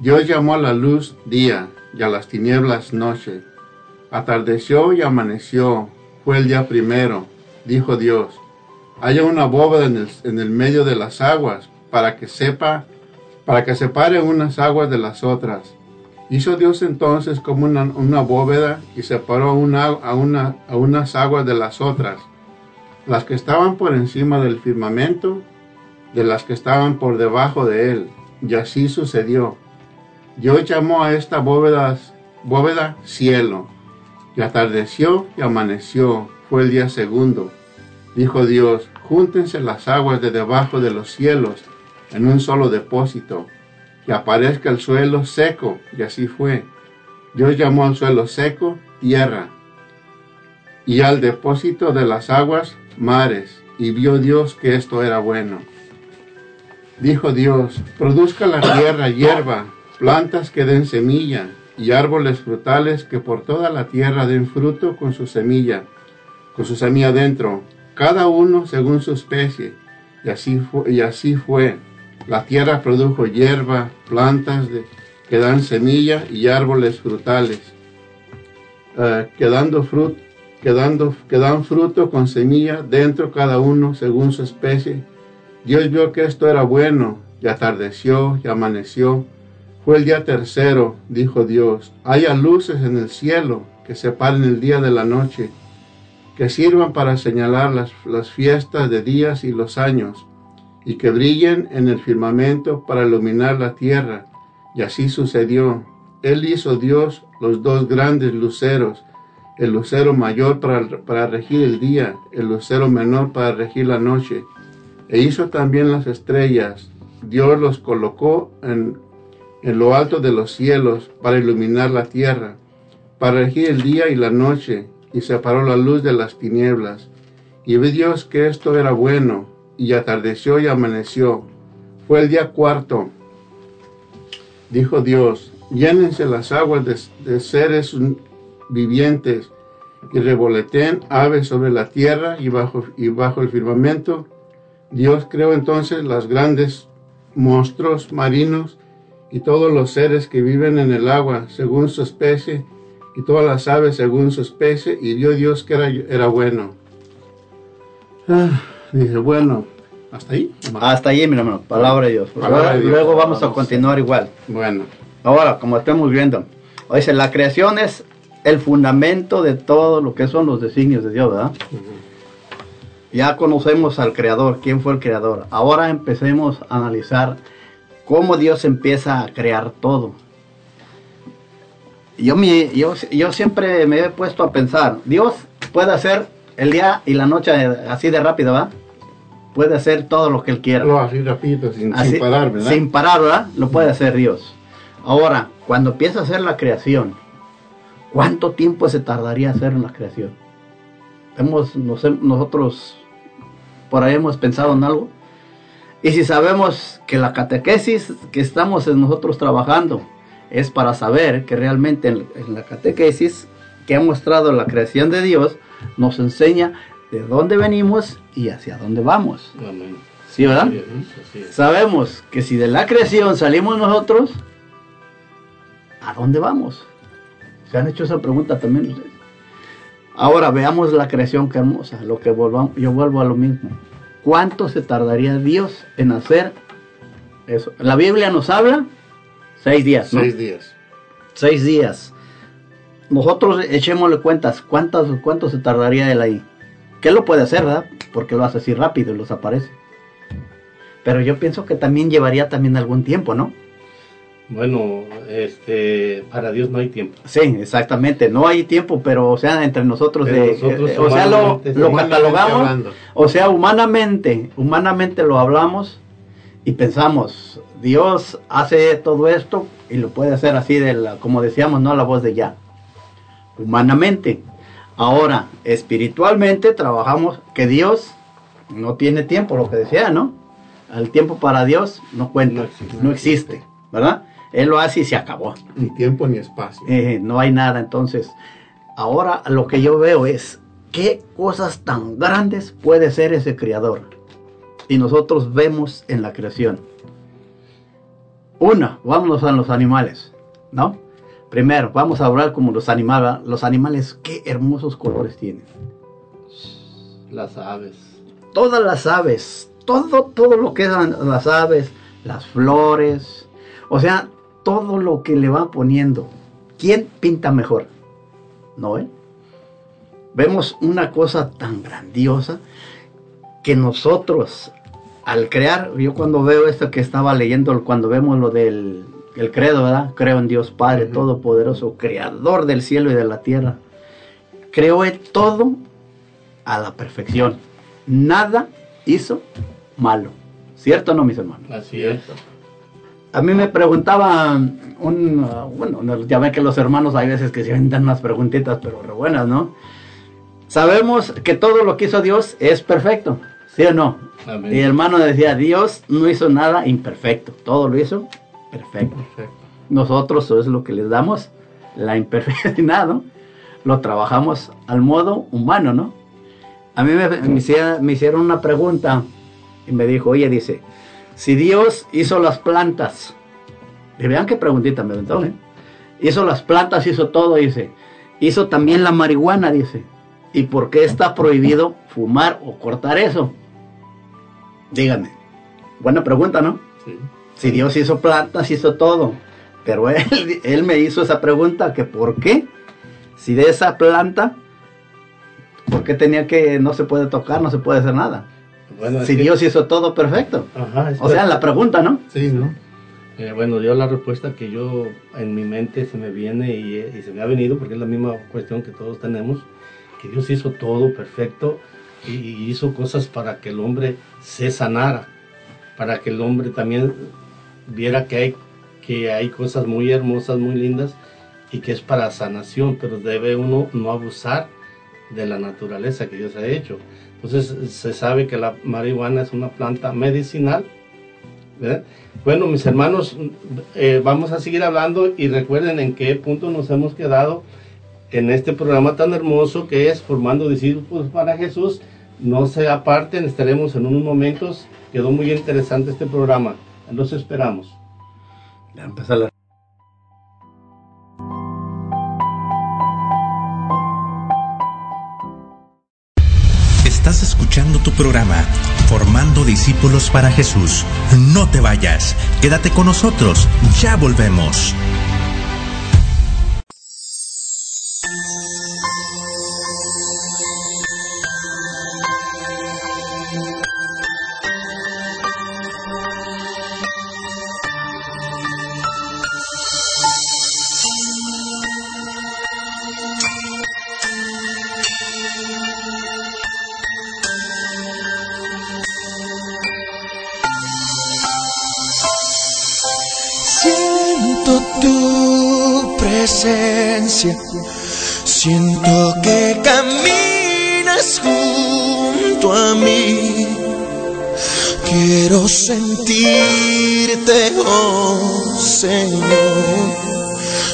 Dios llamó a la luz día y a las tinieblas noche. Atardeció y amaneció, fue el día primero. Dijo Dios, haya una bóveda en el, medio de las aguas para que sepa, para que separe unas aguas de las otras. Hizo Dios entonces como una, bóveda y separó a unas aguas de las otras las que estaban por encima del firmamento, de las que estaban por debajo de él. Y así sucedió. Dios llamó a esta bóveda, bóveda cielo. Y atardeció y amaneció. Fue el día segundo. Dijo Dios, júntense las aguas de debajo de los cielos en un solo depósito, que aparezca el suelo seco. Y así fue. Dios llamó al suelo seco tierra, y al depósito de las aguas mares, y vio Dios que esto era bueno. Dijo Dios, produzca la tierra hierba, plantas que den semilla, y árboles frutales que por toda la tierra den fruto con su semilla, con su semilla dentro, cada uno según su especie. Y así fue. Y así fue. La tierra produjo hierba, plantas que dan semilla y árboles frutales, uh, que dando fruto que, dan fruto con semilla dentro cada uno según su especie. Dios vio que esto era bueno, y atardeció y amaneció. Fue el día tercero, dijo Dios, haya luces en el cielo que separen el día de la noche, que sirvan para señalar las, las fiestas de días y los años, y que brillen en el firmamento para iluminar la tierra. Y así sucedió. Él hizo Dios los dos grandes luceros, el lucero mayor para, para regir el día, el lucero menor para regir la noche. E hizo también las estrellas. Dios los colocó en, en lo alto de los cielos para iluminar la tierra, para regir el día y la noche, y separó la luz de las tinieblas. Y vi Dios que esto era bueno, y atardeció y amaneció. Fue el día cuarto. Dijo Dios, llénense las aguas de, seres vivientes y revoleten aves sobre la tierra y bajo, y bajo el firmamento. Dios creó entonces los grandes monstruos marinos y todos los seres que viven en el agua según su especie y todas las aves según su especie y vio Dios que era, era bueno. Ah, dije, bueno, ¿hasta ahí? Hasta ahí, mi hermano, palabra de Dios. Luego vamos, a continuar igual. Bueno. Ahora, como estamos viendo, dice, la creación es el fundamento de todo lo que son los designios de Dios, ¿verdad? Ya conocemos al creador, quién fue el creador. Ahora empecemos a analizar cómo Dios empieza a crear todo. Yo, me, yo, yo siempre me he puesto a pensar, Dios puede hacer el día y la noche así de rápido, ¿verdad? Puede hacer todo lo que Él quiera. No, así rápido, sin, parar, ¿verdad? Sin parar, ¿verdad? Lo puede hacer Dios. Ahora, cuando empieza a hacer la creación, ¿cuánto tiempo se tardaría hacer la creación? Hemos, nosotros por ahí hemos pensado en algo. Y si sabemos que la catequesis que estamos nosotros trabajando es para saber que realmente en, la catequesis que ha mostrado la creación de Dios nos enseña de dónde venimos y hacia dónde vamos. ¿Sí, verdad? Sabemos que si de la creación salimos nosotros, ¿a dónde vamos? ¿Se han hecho esa pregunta también ustedes? Ahora veamos la creación que hermosa, lo que volvamos, yo vuelvo a lo mismo. ¿Cuánto se tardaría Dios en hacer eso? La Biblia nos habla seis días. ¿no? Seis días. Seis días. Nosotros echémosle cuentas, ¿cuántos, ¿cuánto se tardaría él ahí? ¿Qué lo puede hacer, verdad? Porque lo hace así rápido y los aparece. Pero yo pienso que también llevaría también algún tiempo, ¿no? Bueno, este, para Dios no hay tiempo. Sí, exactamente, no hay tiempo, pero o sea, entre nosotros, de, eh, o sea, lo, lo catalogamos, o sea, humanamente, humanamente lo hablamos y pensamos, Dios hace todo esto y lo puede hacer así de la, como decíamos, no a la voz de ya. Humanamente. Ahora, espiritualmente trabajamos que Dios no tiene tiempo, lo que decía, ¿no? El tiempo para Dios no cuenta, no existe ¿verdad? Él lo hace y se acabó. Ni tiempo ni espacio. Eh, no hay nada. Entonces, ahora lo que yo veo es qué cosas tan grandes puede ser ese creador. Y nosotros vemos en la creación. Una, vámonos a los animales, ¿no? Primero, vamos a hablar como los animales. Los animales, qué hermosos colores tienen. Las aves. Todas las aves, todo, todo lo que eran las aves, las flores. O sea, todo lo que le va poniendo. ¿Quién pinta mejor? ¿No eh? Vemos una cosa tan grandiosa que nosotros al crear, yo cuando veo esto que estaba leyendo, cuando vemos lo del el credo, ¿verdad? Creo en Dios Padre Todopoderoso, Creador del cielo y de la tierra. Creó todo a la perfección. Nada hizo malo. ¿Cierto o no, mis hermanos? Así es. A mí me preguntaba un, bueno, ya ven que los hermanos hay veces que se inventan unas preguntitas, pero re buenas, ¿no? Sabemos que todo lo que hizo Dios es perfecto, ¿sí o no? Y el hermano decía, Dios no hizo nada imperfecto, todo lo hizo perfecto. Nosotros eso es lo que les damos, la imperfección, ¿no? Lo trabajamos al modo humano, ¿no? A mí me, me hicieron una pregunta y me dijo, oye, dice, si Dios hizo las plantas, y vean qué preguntita me aventó, ¿eh? Hizo las plantas, hizo todo, dice. Hizo también la marihuana, dice. ¿Y por qué está prohibido fumar o cortar eso? Díganme. Buena pregunta, ¿no? Sí. Si Dios hizo plantas, hizo todo. Pero él, <laughs> él me hizo esa pregunta, que por qué, si de esa planta, ¿por qué tenía que, no se puede tocar, no se puede hacer nada? Si Dios hizo todo perfecto. o sea, la pregunta, ¿no? Sí, ¿no? Eh, bueno, yo la respuesta que yo en mi mente se me viene y, se me ha venido, porque es la misma cuestión que todos tenemos, que Dios hizo todo perfecto y, hizo cosas para que el hombre se sanara, para que el hombre también viera que hay, que hay cosas muy hermosas, muy lindas y que es para sanación, pero debe uno no abusar de la naturaleza que Dios ha hecho. Entonces se sabe que la marihuana es una planta medicinal. Bueno, mis hermanos, eh, vamos a seguir hablando y recuerden en qué punto nos hemos quedado en este programa tan hermoso que es Formando Discípulos para Jesús. No se aparten, estaremos en unos momentos. Quedó muy interesante este programa. Los esperamos. Ya empezó la Estás escuchando tu programa, Formando Discípulos para Jesús. No te vayas, quédate con nosotros, ya volvemos.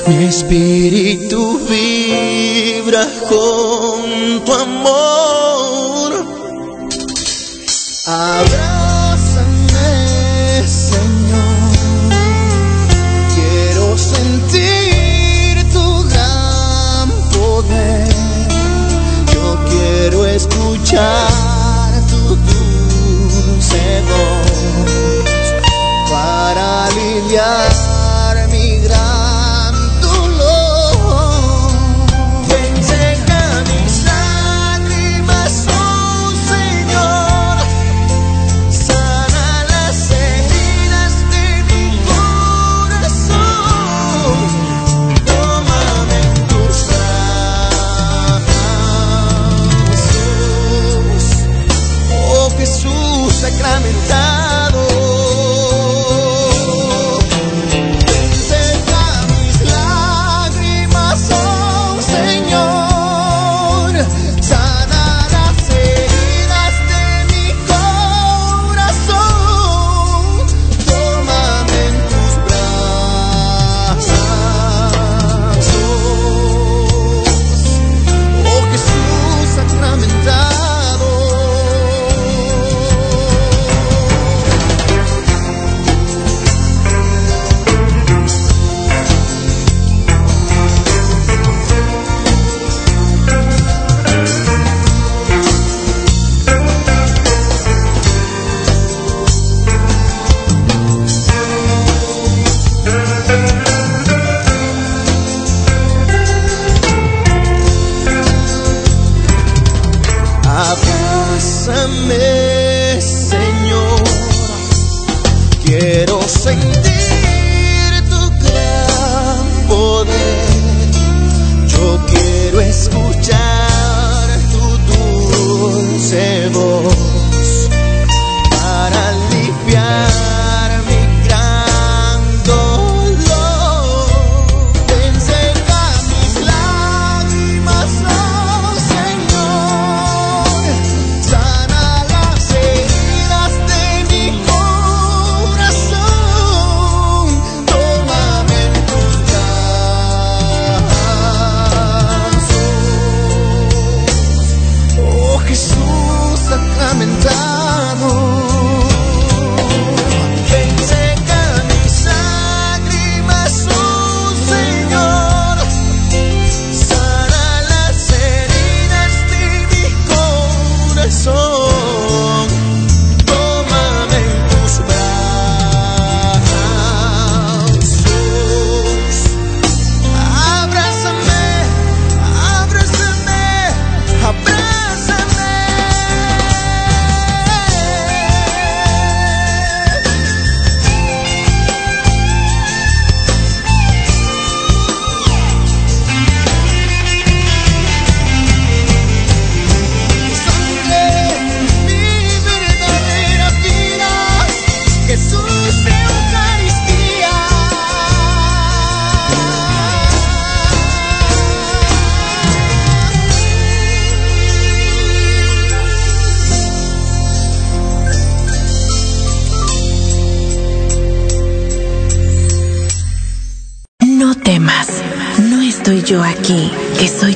Mi espíritu vibra con tu amor.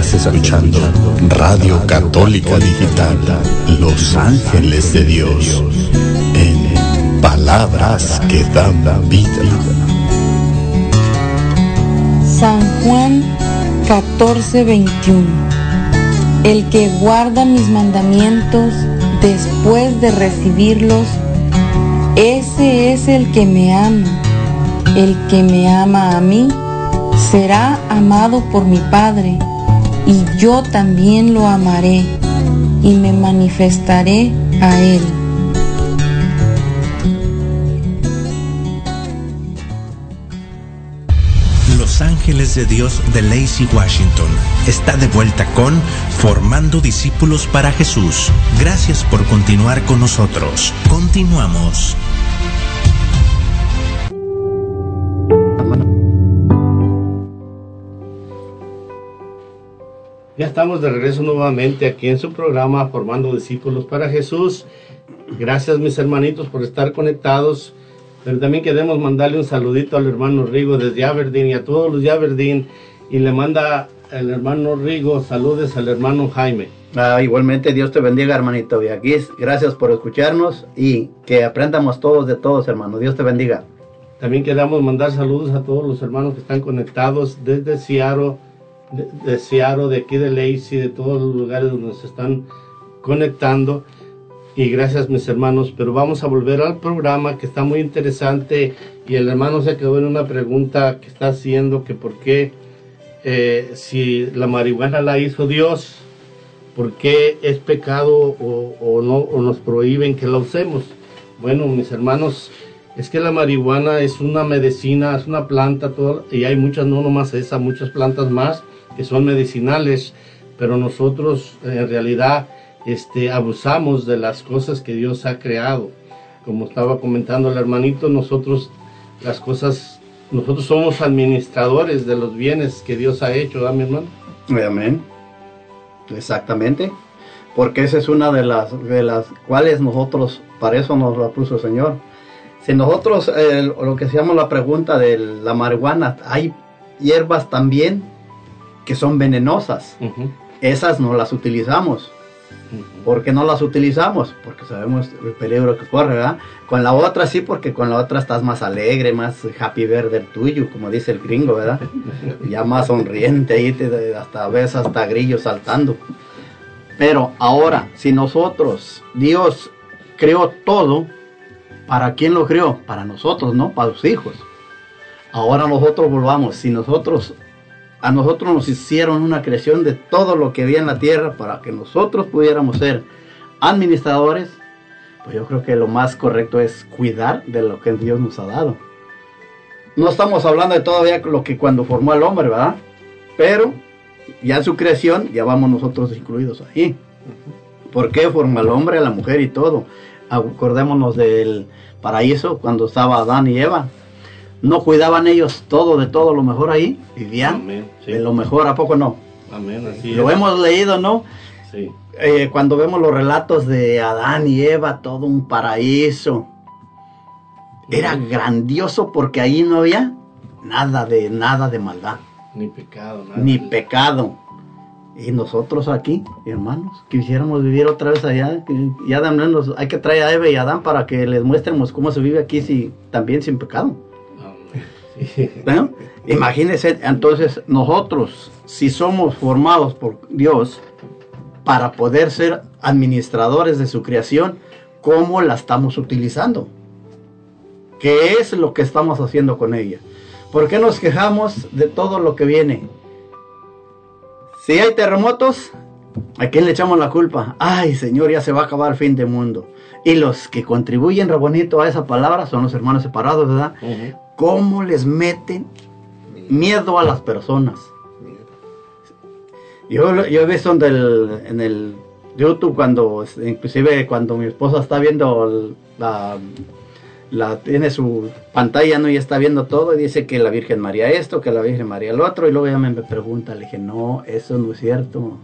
Estás escuchando Radio Católica Digital, Los Ángeles de Dios, en palabras que dan vida. San Juan 14:21 El que guarda mis mandamientos después de recibirlos, ese es el que me ama. El que me ama a mí será amado por mi Padre, y yo también lo amaré y me manifestaré a él. Los Ángeles de Dios de Lacey, Washington, está de vuelta con Formando Discípulos para Jesús. Gracias por continuar con nosotros. Continuamos. Estamos de regreso nuevamente aquí en su programa Formando Discípulos para Jesús. Gracias mis hermanitos por estar conectados. Pero también queremos mandarle un saludito al hermano Rigo desde Aberdeen y a todos los de Aberdeen. Y le manda el hermano Rigo saludes al hermano Jaime. Ah, igualmente, Dios te bendiga, hermanito. Y aquí, gracias por escucharnos y que aprendamos todos de todos, hermano. Dios te bendiga. También queremos mandar saludos a todos los hermanos que están conectados desde Seattle, de, de Seattle, de aquí de Lacey, de todos los lugares donde se están conectando. Y gracias mis hermanos, pero vamos a volver al programa que está muy interesante y el hermano se quedó en una pregunta que está haciendo que por qué eh, si la marihuana la hizo Dios, por qué es pecado o, no nos prohíben que la usemos. Bueno, mis hermanos, es que la marihuana es una medicina, es una planta, y hay muchas, no nomás esa, muchas plantas más son medicinales, pero nosotros en realidad este, abusamos de las cosas que Dios ha creado. Como estaba comentando el hermanito, nosotros las cosas, nosotros somos administradores de los bienes que Dios ha hecho, ¿verdad, mi hermano? Amén. Exactamente. Porque esa es una de las, de las cuales nosotros, para eso nos la puso el Señor. Si nosotros, eh, lo que se llama la pregunta de la marihuana, hay hierbas también que son venenosas. Esas no las utilizamos. ¿Por qué no las utilizamos? Porque sabemos el peligro que corre, ¿verdad? Con la otra sí, porque con la otra estás más alegre, más happy verde tuyo, como dice el gringo, ¿verdad? <laughs> Ya más sonriente, ahí te, hasta ves hasta grillos saltando. Pero ahora, si nosotros, Dios creó todo, ¿para quién lo creó? Para nosotros, ¿no? Para los hijos. Ahora nosotros volvamos, si nosotros a nosotros nos hicieron una creación de todo lo que había en la tierra para que nosotros pudiéramos ser administradores, pues yo creo que lo más correcto es cuidar de lo que Dios nos ha dado. No estamos hablando de todavía lo que cuando formó al hombre, ¿verdad? Pero ya en su creación ya vamos nosotros incluidos ahí. ¿Por qué formó al hombre, a la mujer y todo? Acordémonos del paraíso cuando estaba Adán y Eva no cuidaban ellos todo de todo lo mejor ahí, vivían Amén, sí. de lo mejor, ¿a poco no? Amén, así Lo es. hemos leído, ¿no? Sí. Eh, cuando vemos los relatos de Adán y Eva, todo un paraíso. Era grandioso porque ahí no había nada de nada de maldad, Ni pecado, nada. ni pecado. Y nosotros aquí, hermanos, quisiéramos vivir otra vez allá. Ya también nos- hay que traer a Eva y a Adán para que les muestremos cómo se vive aquí si, también sin pecado. Imagínense, entonces nosotros, si somos formados por Dios para poder ser administradores de su creación, ¿cómo la estamos utilizando? ¿Qué es lo que estamos haciendo con ella? ¿Por qué nos quejamos de todo lo que viene? Si hay terremotos, ¿a quién le echamos la culpa? Ay, Señor, ya se va a acabar el fin del mundo. Y los que contribuyen re bonito a esa palabra son los hermanos separados, ¿verdad? ¿Cómo les meten miedo a las personas? Yo, yo he visto en el, en el YouTube cuando, inclusive cuando mi esposa está viendo la, tiene su pantalla, ¿no? Y está viendo todo y dice que la Virgen María esto, que la Virgen María lo otro, y luego ella me pregunta, le dije, no, eso no es cierto.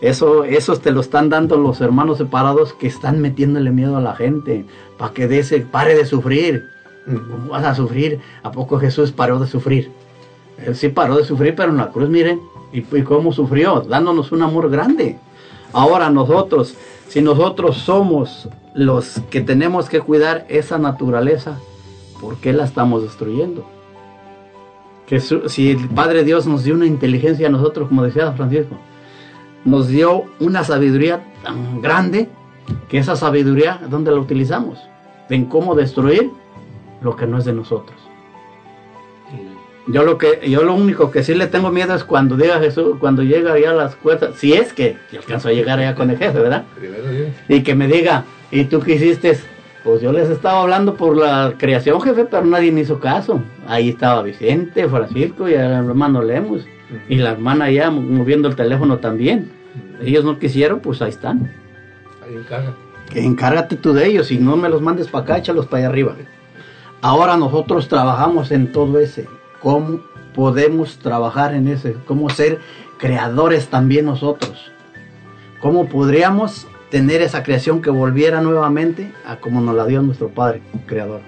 Eso, esos te lo están dando los hermanos separados que están metiéndole miedo a la gente, para que de pare de sufrir. ¿Cómo vas a sufrir? ¿A poco Jesús paró de sufrir? Él sí paró de sufrir, pero en la cruz, miren, y, y cómo sufrió, dándonos un amor grande. Ahora nosotros, si nosotros somos los que tenemos que cuidar esa naturaleza, ¿por qué la estamos destruyendo? Si el Padre Dios nos dio una inteligencia a nosotros, como decía Francisco, nos dio una sabiduría tan grande que esa sabiduría, ¿dónde la utilizamos? En cómo destruir lo que no es de nosotros. Yo lo que yo lo único que sí le tengo miedo es cuando diga Jesús, cuando llega ya a las puertas, si es que alcanzo a llegar allá con el jefe, ¿verdad? Y que me diga, ¿y tú qué hiciste? Pues yo les estaba hablando por la creación, jefe, pero nadie me hizo caso. Ahí estaba Vicente, Francisco y el hermano Lemos. Y la hermana ya moviendo el teléfono también. Ellos no quisieron, pues ahí están. Ahí encárgate. Que encárgate tú de ellos y no me los mandes para acá, échalos para allá arriba. Ahora nosotros trabajamos en todo ese cómo podemos trabajar en ese, cómo ser creadores también nosotros. ¿Cómo podríamos tener esa creación que volviera nuevamente a como nos la dio nuestro Padre Creador?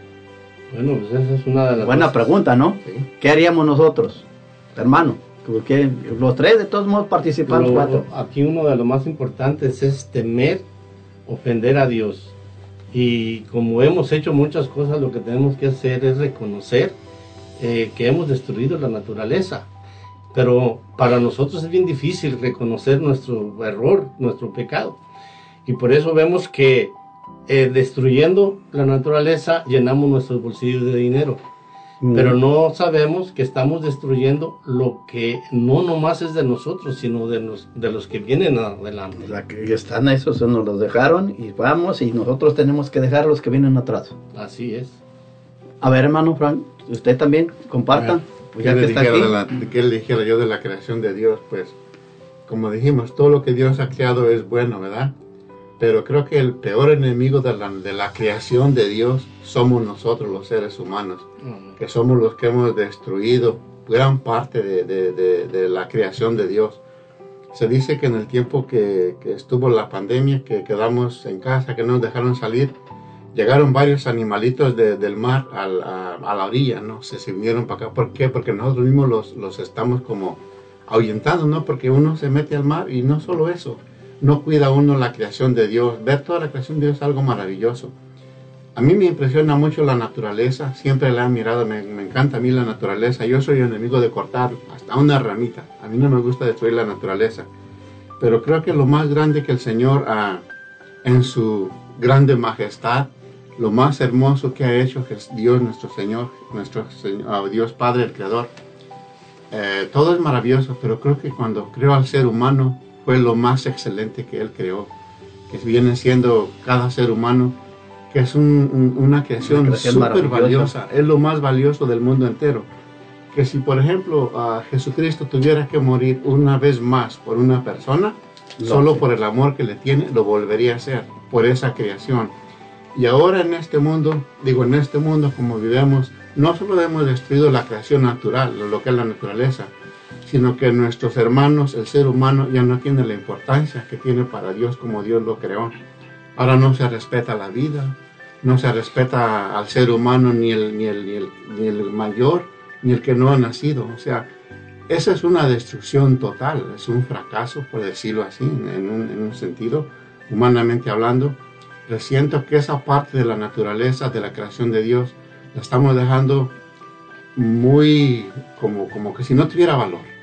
Bueno, pues esa es una de las Buena pregunta, ¿no? ¿Qué haríamos nosotros, hermano? Porque los tres de todos modos participamos. Aquí uno de los más importantes es temer ofender a Dios. Y como hemos hecho muchas cosas, lo que tenemos que hacer es reconocer eh, que hemos destruido la naturaleza. Pero para nosotros es bien difícil reconocer nuestro error, nuestro pecado. Y por eso vemos que eh, destruyendo la naturaleza llenamos nuestros bolsillos de dinero. Mm. Pero no sabemos que estamos destruyendo lo que no nomás es de nosotros, sino de los, de los que vienen adelante. La que están esos nos los dejaron y vamos y nosotros tenemos que dejar los que vienen atrás. Así es. A ver, hermano Frank, usted también comparta. Pues ¿Qué, le dijera ¿Qué le dijera yo de la creación de Dios? Pues, como dijimos, todo lo que Dios ha creado es bueno, ¿verdad? Pero creo que el peor enemigo de la, de la creación de Dios somos nosotros, los seres humanos, que somos los que hemos destruido gran parte de, de, de, la creación de Dios. Se dice que en el tiempo que, que estuvo la pandemia, que quedamos en casa, que no nos dejaron salir, llegaron varios animalitos del mar a, la orilla, ¿no? Se, se vinieron para acá. ¿Por qué? Porque nosotros mismos los, los estamos como ahuyentando, ¿no? Porque uno se mete al mar y no solo eso, no cuida uno la creación de Dios. Ver toda la creación de Dios es algo maravilloso. A mí me impresiona mucho la naturaleza, siempre la he mirado, me, encanta a mí la naturaleza. Yo soy enemigo de cortar hasta una ramita, a mí no me gusta destruir la naturaleza. Pero creo que lo más grande que el Señor, ah, en su grande majestad, lo más hermoso que ha hecho es Dios nuestro Señor, nuestro Señor, Dios Padre, el Creador. Eh, todo es maravilloso, pero creo que cuando creó al ser humano fue lo más excelente que Él creó, que viene siendo cada ser humano, que es una creación súper valiosa, es lo más valioso del mundo entero. Que si, por ejemplo, a Jesucristo tuviera que morir una vez más por una persona, solo por el amor que le tiene, lo volvería a hacer, por esa creación. Y ahora en este mundo, digo en este mundo como vivemos, no solo hemos destruido la creación natural, lo que es la naturaleza, sino que nuestros hermanos, el ser humano, ya no tiene la importancia que tiene para Dios como Dios lo creó. Ahora no se respeta la vida, no se respeta al ser humano ni el, ni el, ni el, mayor, ni el que no ha nacido. O sea, esa es una destrucción total, es un fracaso, por decirlo así, en un, en un sentido, humanamente hablando siento que esa parte de la naturaleza, de la creación de Dios, la estamos dejando muy, como, como que si no tuviera valor.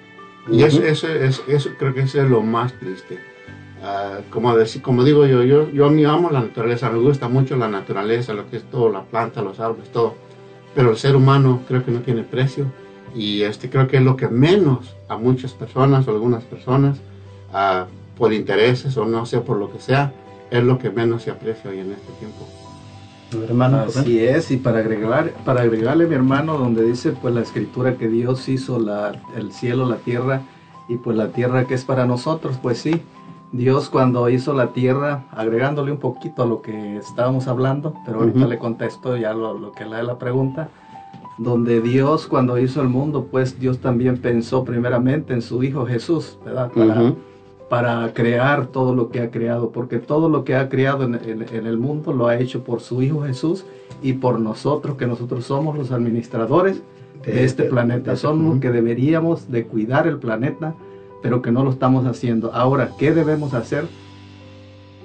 Y eso, eso, eso, creo que eso es lo más triste. Ah, como, decir, como digo yo, yo, yo me amo la naturaleza, me gusta mucho la naturaleza, lo que es todo, la planta, los árboles, todo. Pero el ser humano creo que no tiene precio y este creo que es lo que menos a muchas personas o algunas personas uh, por intereses o no sé por lo que sea es lo que menos se aprecia hoy en este tiempo hermano así es y para agregar para agregarle mi hermano donde dice pues la escritura que Dios hizo la, el cielo la tierra y pues la tierra que es para nosotros pues sí Dios cuando hizo la tierra, agregándole un poquito a lo que estábamos hablando, pero ahorita le contesto ya lo, lo que le la pregunta, donde Dios cuando hizo el mundo, pues Dios también pensó primeramente en su Hijo Jesús, ¿verdad? Para, para crear todo lo que ha creado, porque todo lo que ha creado en, el mundo lo ha hecho por su Hijo Jesús y por nosotros, que nosotros somos los administradores de, este planeta, somos los que deberíamos de cuidar el planeta, pero que no lo estamos haciendo. Ahora, ¿qué debemos hacer?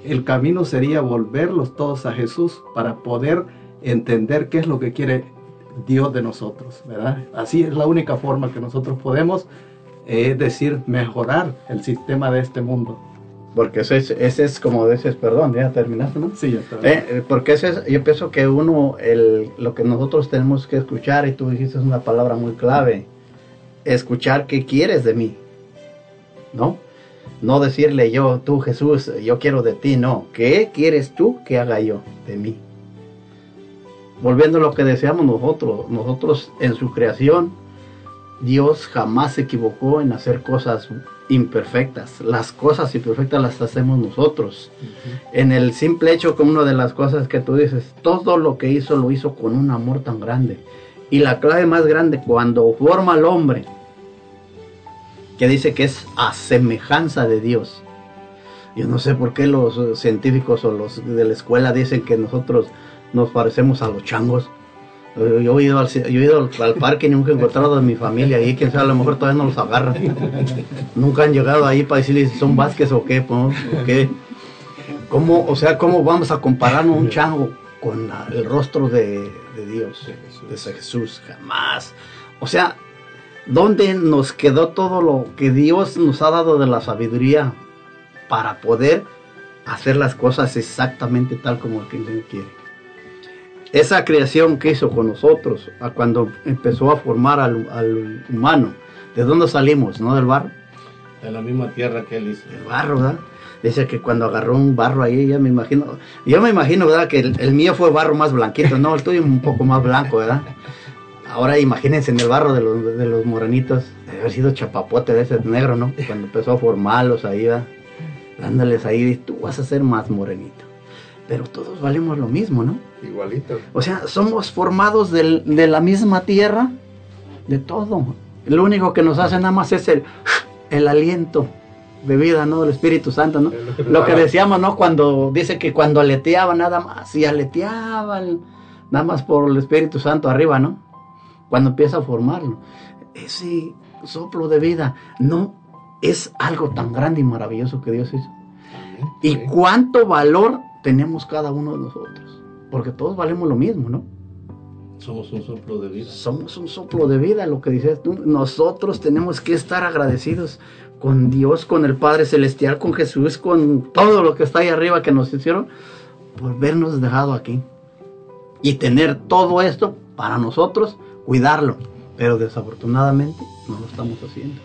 El camino sería volverlos todos a Jesús para poder entender qué es lo que quiere Dios de nosotros, ¿verdad? Así es la única forma que nosotros podemos, es decir, mejorar el sistema de este mundo. Porque ese es, ese es como dices, perdón, ya terminaste, ¿no? Sí, ya está. Eh, eh, porque ese es, yo pienso que uno, el, lo que nosotros tenemos que escuchar, y tú dijiste es una palabra muy clave, escuchar qué quieres de mí, ¿no? No decirle yo, tú Jesús, yo quiero de ti, no. ¿Qué quieres tú que haga yo de mí? volviendo a lo que deseamos nosotros, nosotros en su creación, Dios jamás se equivocó en hacer cosas imperfectas. Las cosas imperfectas las hacemos nosotros. En el simple hecho que una de las cosas que tú dices, todo lo que hizo lo hizo con un amor tan grande. Y la clave más grande, cuando forma al hombre, que dice que es a semejanza de Dios. Yo no sé por qué los científicos o los de la escuela dicen que nosotros nos parecemos a los changos. Yo he ido al, yo he ido al, parque y nunca he encontrado a mi familia ahí, quién sabe, a lo mejor todavía no los agarran. <laughs> nunca han llegado ahí para decirles si son Vázquez o qué, ¿no? qué. ¿Cómo, o sea, ¿cómo vamos a compararnos un chango con el rostro de, de Dios, de Jesús? Jamás. O sea, ¿dónde nos quedó todo lo que Dios nos ha dado de la sabiduría para poder hacer las cosas exactamente tal como el que quiere? Esa creación que hizo con nosotros, a cuando empezó a formar al, humano, ¿de dónde salimos? ¿No del barro? De la misma tierra que él hizo. Del barro, ¿verdad? Dice que cuando agarró un barro ahí, ya me imagino, yo me imagino, ¿verdad? Que el, mío fue barro más blanquito, no, el tuyo un poco más blanco, ¿verdad? Ahora imagínense en el barro de los, de los morenitos, debe haber sido chapapote de ese negro, ¿no? Cuando empezó a formarlos ahí, ¿verdad? Dándoles ahí, tú vas a ser más morenito. Pero todos valemos lo mismo, ¿no? Igualito. O sea, somos formados de la misma tierra, de todo. Lo único que nos hace nada más es el, el aliento de vida, ¿no? Del Espíritu Santo, ¿no? Lo que, decíamos, ¿no? Cuando dice que cuando aleteaba nada más, y aleteaban nada más por el Espíritu Santo arriba, ¿no? Cuando empieza a formarlo. Ese soplo de vida no es algo tan grande y maravilloso que Dios hizo. Y cuánto valor tenemos cada uno de nosotros. Porque todos valemos lo mismo, ¿no? Somos un soplo de vida. Somos un soplo de vida, lo que dices tú. Nosotros tenemos que estar agradecidos con Dios, con el Padre Celestial, con Jesús, con todo lo que está ahí arriba que nos hicieron, por vernos dejado aquí. Y tener todo esto para nosotros, cuidarlo. Pero desafortunadamente no lo estamos haciendo.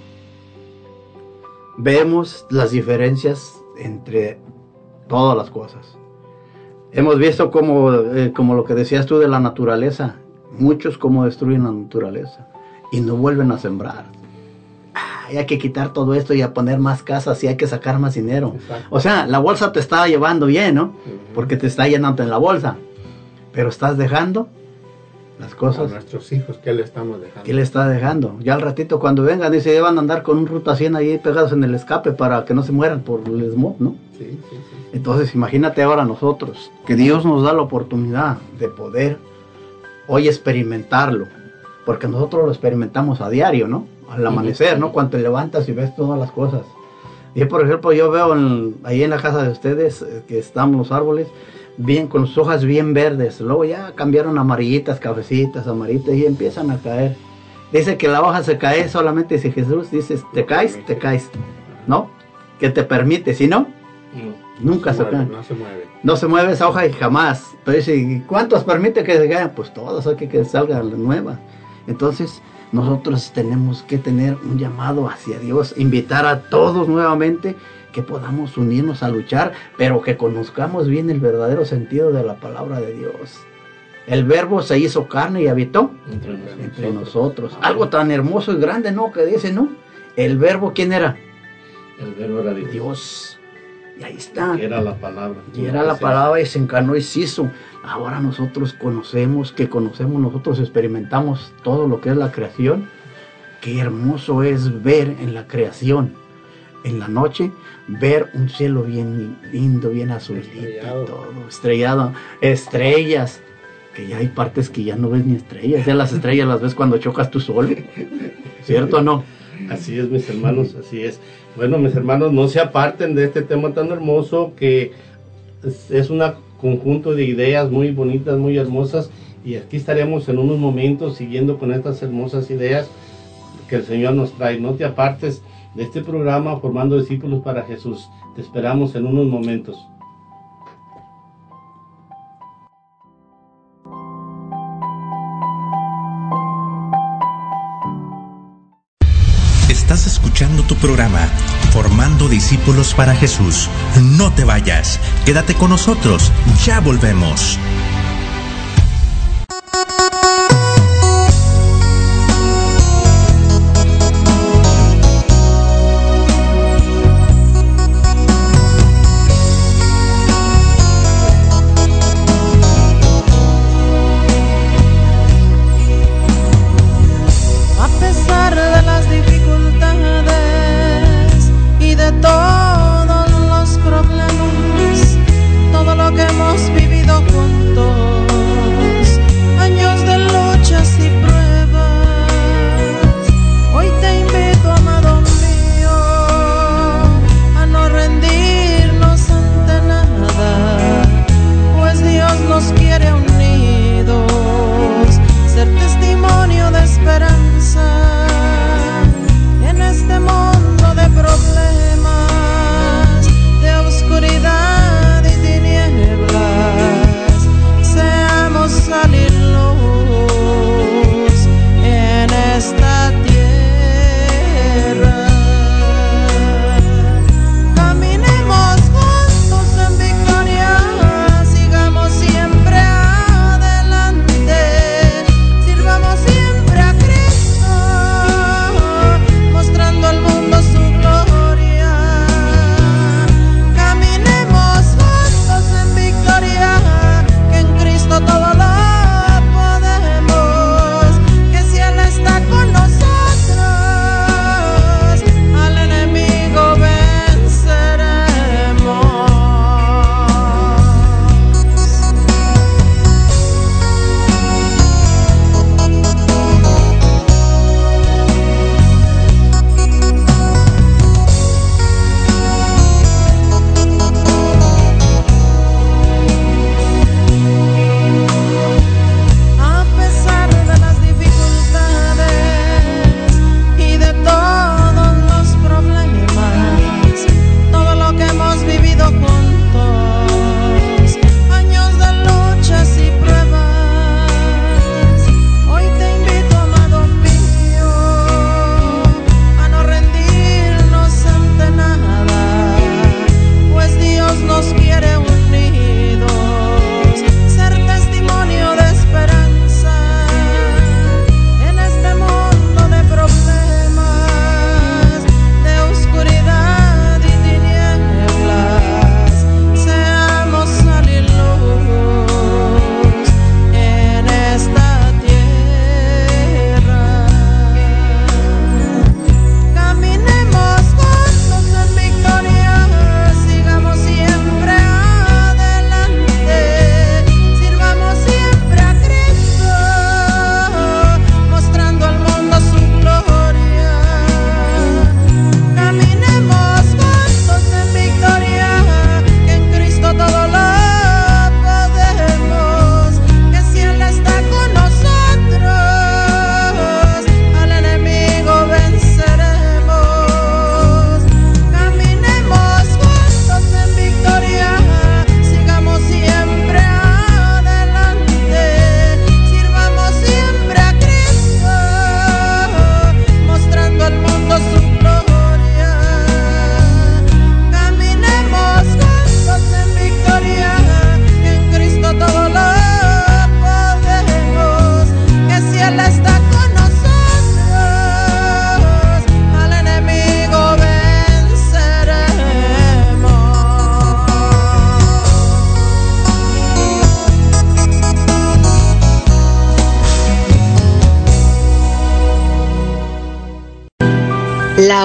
Vemos las diferencias entre todas las cosas. Hemos visto como, eh, como lo que decías tú de la naturaleza, muchos como destruyen la naturaleza y no vuelven a sembrar. hay que quitar todo esto y a poner más casas y hay que sacar más dinero. O sea, la bolsa te está llevando bien, ¿no? Porque te está llenando en la bolsa. Pero estás dejando las cosas. A nuestros hijos, ¿qué le estamos dejando? ¿Qué le está dejando? Ya al ratito cuando vengan, dice, van a andar con un ruta 100 ahí pegados en el escape para que no se mueran por el smog, ¿no? Sí, sí, sí. Entonces imagínate ahora nosotros, que Dios nos da la oportunidad de poder hoy experimentarlo, porque nosotros lo experimentamos a diario, ¿no? Al amanecer, ¿no? Cuando te levantas y ves todas las cosas. Y por ejemplo, yo veo ahí en la casa de ustedes eh, que están los árboles, bien con sus hojas bien verdes, luego ya cambiaron amarillitas, cafecitas, amarillitas y empiezan a caer Dice que la hoja se cae solamente si Jesús dice, te caes, te caes. ¿No? Que te permite, si no, nunca se, cae. No se mueve. No se mueve esa hoja y jamás. Pero dice, ¿cuántos permite que se? Pues todos, hay que, que salga la nueva. Entonces, nosotros tenemos que tener un llamado hacia Dios, invitar a todos nuevamente que podamos unirnos a luchar, pero que conozcamos bien el verdadero sentido de la palabra de Dios. El verbo se hizo carne y habitó entre, nosotros. Algo tan hermoso y grande, ¿no? Que dice, ¿no? El verbo, ¿quién era? El verbo era de Dios. Y ahí está. era la palabra. Y era la palabra y se encarnó y se hizo. Ahora nosotros conocemos, que conocemos, nosotros experimentamos todo lo que es la creación. Qué hermoso es ver en la creación, en la noche, ver un cielo bien lindo, bien azulito, estrellado. todo, estrellado, estrellas, que ya hay partes que ya no ves ni estrellas, ya las estrellas las ves cuando chocas tu sol, ¿cierto o no? Así es, mis hermanos, así es. Bueno, mis hermanos, no se aparten de este tema tan hermoso que es un conjunto de ideas muy bonitas, muy hermosas, y aquí estaremos en unos momentos siguiendo con estas hermosas ideas que el Señor nos trae. No te apartes de este programa formando discípulos para Jesús. Te esperamos en unos momentos. Estás escuchando tu programa, Formando Discípulos para Jesús. No te vayas, quédate con nosotros, ya volvemos.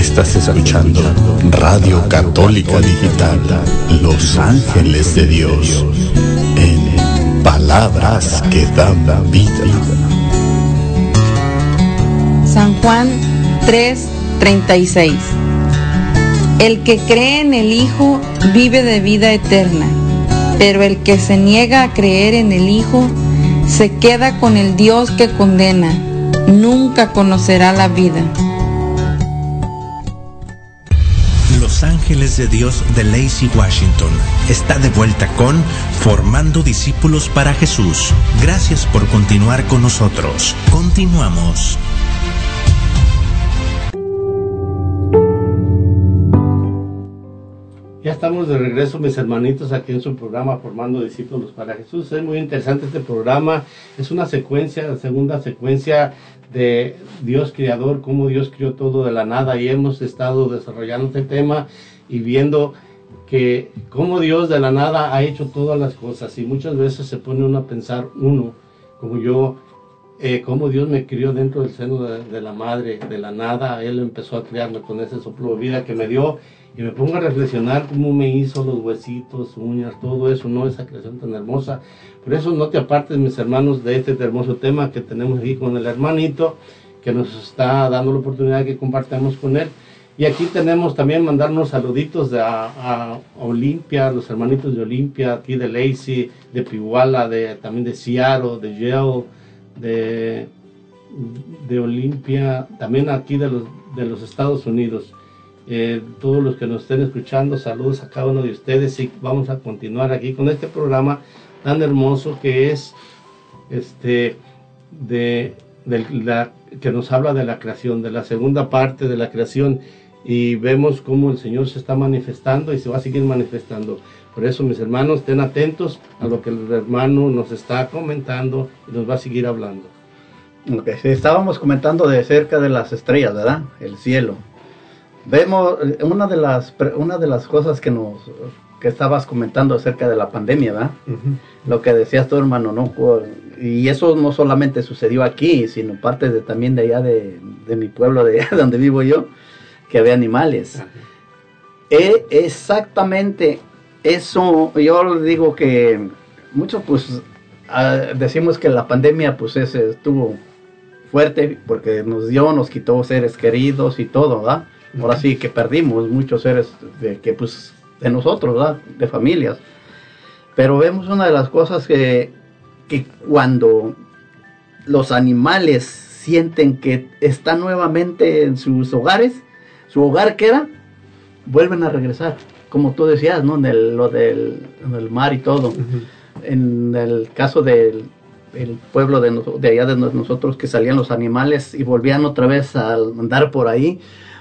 Estás escuchando Radio Católica Digital, Los Ángeles de Dios, en palabras que dan vida. San Juan 3:36 El que cree en el Hijo vive de vida eterna, pero el que se niega a creer en el Hijo se queda con el Dios que condena, nunca conocerá la vida. Ángeles de Dios de Lacey Washington está de vuelta con Formando Discípulos para Jesús. Gracias por continuar con nosotros. Continuamos. Ya estamos de regreso, mis hermanitos, aquí en su programa Formando Discípulos para Jesús. Es muy interesante este programa. Es una secuencia, segunda secuencia de Dios Creador, cómo Dios crió todo de la nada. Y hemos estado desarrollando este tema y viendo que cómo Dios de la nada ha hecho todas las cosas. Y muchas veces se pone uno a pensar, uno, como yo, eh, cómo Dios me crió dentro del seno de, de la madre, de la nada. Él empezó a criarme con ese soplo de vida que me dio y me pongo a reflexionar cómo me hizo los huesitos, uñas, todo eso, ¿no? Esa creación tan hermosa. Por eso no te apartes, mis hermanos, de este hermoso tema que tenemos aquí con el hermanito, que nos está dando la oportunidad que compartamos con él. Y aquí tenemos también mandarnos saluditos de a, a Olimpia, los hermanitos de Olimpia, aquí de Lacey, de Pihuala, de, también de Seattle, de Yale, de, de Olimpia, también aquí de los, de los Estados Unidos. Eh, todos los que nos estén escuchando, saludos a cada uno de ustedes y vamos a continuar aquí con este programa tan hermoso que es este de, de la que nos habla de la creación, de la segunda parte de la creación y vemos cómo el Señor se está manifestando y se va a seguir manifestando. Por eso, mis hermanos, estén atentos a lo que el hermano nos está comentando y nos va a seguir hablando. Okay. Estábamos comentando de cerca de las estrellas, ¿verdad? El cielo. Vemos una de las una de las cosas que nos que estabas comentando acerca de la pandemia, ¿verdad? Uh -huh. Lo que decías tú, hermano, ¿no? Y eso no solamente sucedió aquí, sino parte de, también de allá de, de mi pueblo, de allá <laughs> donde vivo yo, que había animales. Uh -huh. e exactamente eso, yo digo que muchos pues uh, decimos que la pandemia pues ese, estuvo fuerte porque nos dio, nos quitó seres queridos y todo, ¿verdad? Ahora sí que perdimos muchos seres de, que pues de nosotros, ¿verdad? De familias. Pero vemos una de las cosas que, que cuando los animales sienten que están nuevamente en sus hogares, su hogar queda, vuelven a regresar. Como tú decías, ¿no? En el, lo del, en el mar y todo. Uh -huh. En el caso del el pueblo de, de allá de nosotros que salían los animales y volvían otra vez a andar por ahí.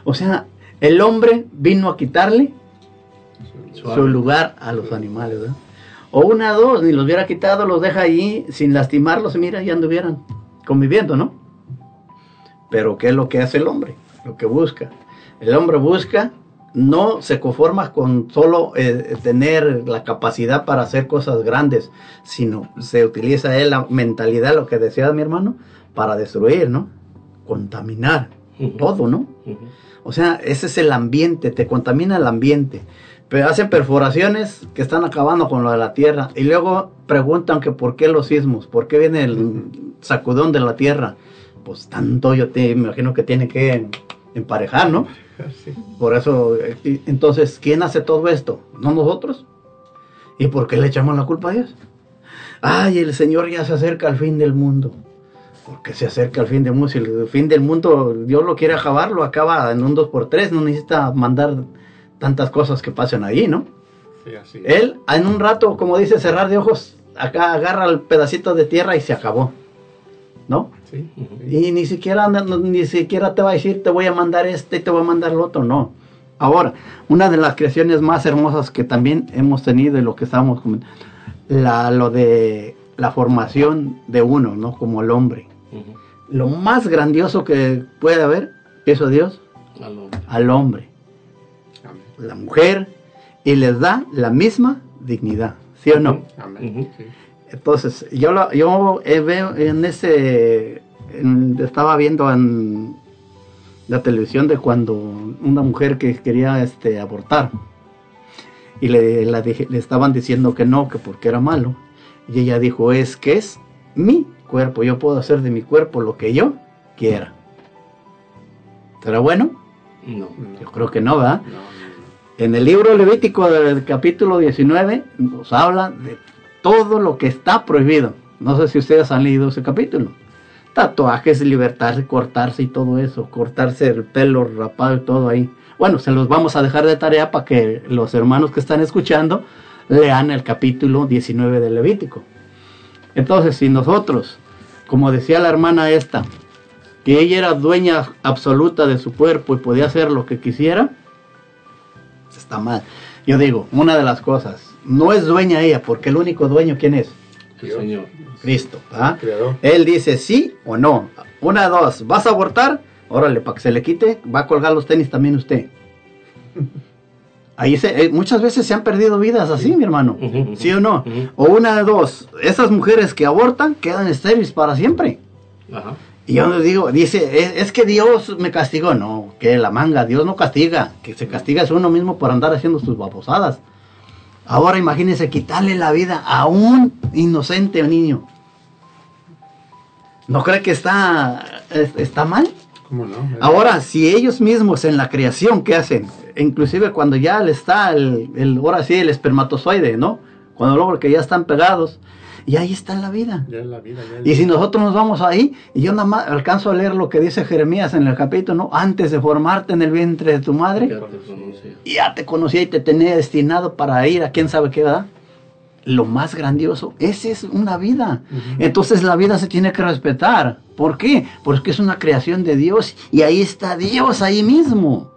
O sea, el hombre vino a quitarle Suave. su lugar a los animales, ¿verdad? O una, dos, ni los hubiera quitado, los deja ahí sin lastimarlos, mira, ya anduvieran conviviendo, ¿no? Pero ¿qué es lo que hace el hombre? Lo que busca. El hombre busca, no se conforma con solo eh, tener la capacidad para hacer cosas grandes, sino se utiliza él la mentalidad, lo que decía mi hermano, para destruir, ¿no? Contaminar uh -huh. todo, ¿no? Uh -huh. O sea, ese es el ambiente, te contamina el ambiente. hacen perforaciones que están acabando con lo de la tierra y luego preguntan que por qué los sismos, por qué viene el sacudón de la tierra. Pues tanto yo te imagino que tiene que emparejar, ¿no? Por eso, entonces, ¿quién hace todo esto? ¿No nosotros? ¿Y por qué le echamos la culpa a Dios? Ay, el Señor ya se acerca al fin del mundo. Porque se acerca al fin del mundo. Si el fin del mundo Dios lo quiere acabar, lo acaba en un 2x3. No necesita mandar tantas cosas que pasen ahí, ¿no? Sí, así. Él, en un rato, como dice, cerrar de ojos, acá agarra el pedacito de tierra y se acabó. ¿No? Sí. Y ni siquiera, ni siquiera te va a decir, te voy a mandar este y te voy a mandar el otro, no. Ahora, una de las creaciones más hermosas que también hemos tenido y lo que estamos comentando, la, lo de la formación de uno, ¿no? Como el hombre. Lo más grandioso que puede haber, eso Dios, al hombre. la mujer y les da la misma dignidad, ¿sí o no? Entonces, yo, lo, yo veo en ese, estaba viendo en la televisión de cuando una mujer que quería este, abortar y le, le estaban diciendo que no, que porque era malo. Y ella dijo, es que es mi cuerpo, yo puedo hacer de mi cuerpo lo que yo quiera. ¿Será bueno? No. Yo creo que no, ¿verdad? No. En el libro Levítico del capítulo 19 nos habla de todo lo que está prohibido. No sé si ustedes han leído ese capítulo. Tatuajes, libertarse, cortarse y todo eso. Cortarse el pelo rapado y todo ahí. Bueno, se los vamos a dejar de tarea para que los hermanos que están escuchando lean el capítulo 19 del Levítico. Entonces, si nosotros, como decía la hermana esta, que ella era dueña absoluta de su cuerpo y podía hacer lo que quisiera, está mal. Yo digo, una de las cosas, no es dueña ella, porque el único dueño, ¿quién es? El Señor. Cristo. ¿ah? Él dice sí o no. Una, dos, ¿vas a abortar? Órale, para que se le quite, va a colgar los tenis también usted. <laughs> Ahí se, eh, muchas veces se han perdido vidas así, mi hermano. ¿Sí o no? O una de dos, esas mujeres que abortan quedan estériles para siempre. Ajá. Y yo digo, dice, es, que Dios me castigó. No, que la manga, Dios no castiga. Que se castiga es uno mismo por andar haciendo sus babosadas. Ahora imagínense quitarle la vida a un inocente niño. ¿No cree que está, está mal? ¿Cómo no? Ahora, si ellos mismos en la creación, ¿qué hacen? Inclusive cuando ya le está el, el ahora sí, el espermatozoide, ¿no? Cuando luego que ya están pegados, y ahí está la vida. y si nosotros nos vamos ahí, y yo nada más alcanzo a leer lo que dice Jeremías en el capítulo, ¿no? Antes de formarte en el vientre de tu madre, ya te conocía y te tenía destinado para ir a quién sabe qué, ¿verdad? Lo más grandioso, esa es una vida. Entonces la vida se tiene que respetar. ¿Por qué? Porque es una creación de Dios y ahí está Dios ahí mismo.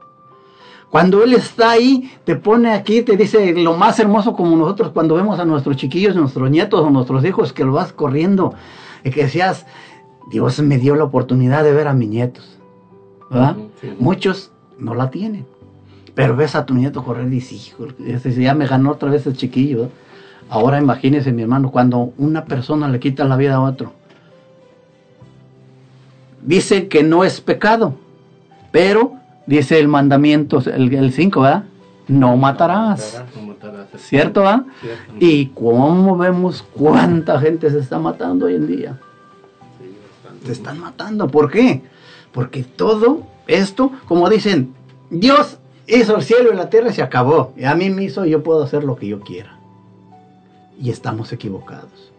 Cuando Él está ahí, te pone aquí, te dice lo más hermoso como nosotros cuando vemos a nuestros chiquillos, nuestros nietos o nuestros hijos que lo vas corriendo y que decías, Dios me dio la oportunidad de ver a mis nietos. ¿verdad? Muchos no la tienen. Pero ves a tu nieto correr y dices, hijo, ya me ganó otra vez el chiquillo. Ahora imagínese, mi hermano, cuando una persona le quita la vida a otro. Dice que no es pecado, pero dice el mandamiento, el 5, ¿verdad? No matarás. ¿Cierto, va? Y cómo vemos cuánta gente se está matando hoy en día. se están matando. ¿Por qué? Porque todo esto, como dicen, Dios hizo el cielo y la tierra y se acabó. Y a mí me hizo, yo puedo hacer lo que yo quiera. Y estamos equivocados.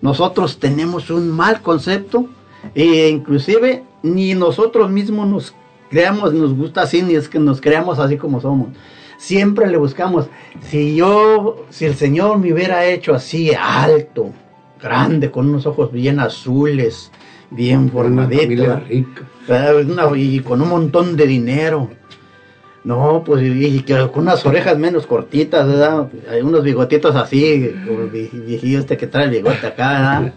Nosotros tenemos un mal concepto e inclusive ni nosotros mismos nos creamos, nos gusta así, ni es que nos creamos así como somos. Siempre le buscamos, si yo, si el Señor me hubiera hecho así alto, grande, con unos ojos bien azules, bien formaditos, y con un montón de dinero, no, pues y, con unas orejas menos cortitas, ¿verdad? Hay unos bigotitos así, como viejillo este que trae el bigote acá, ¿verdad?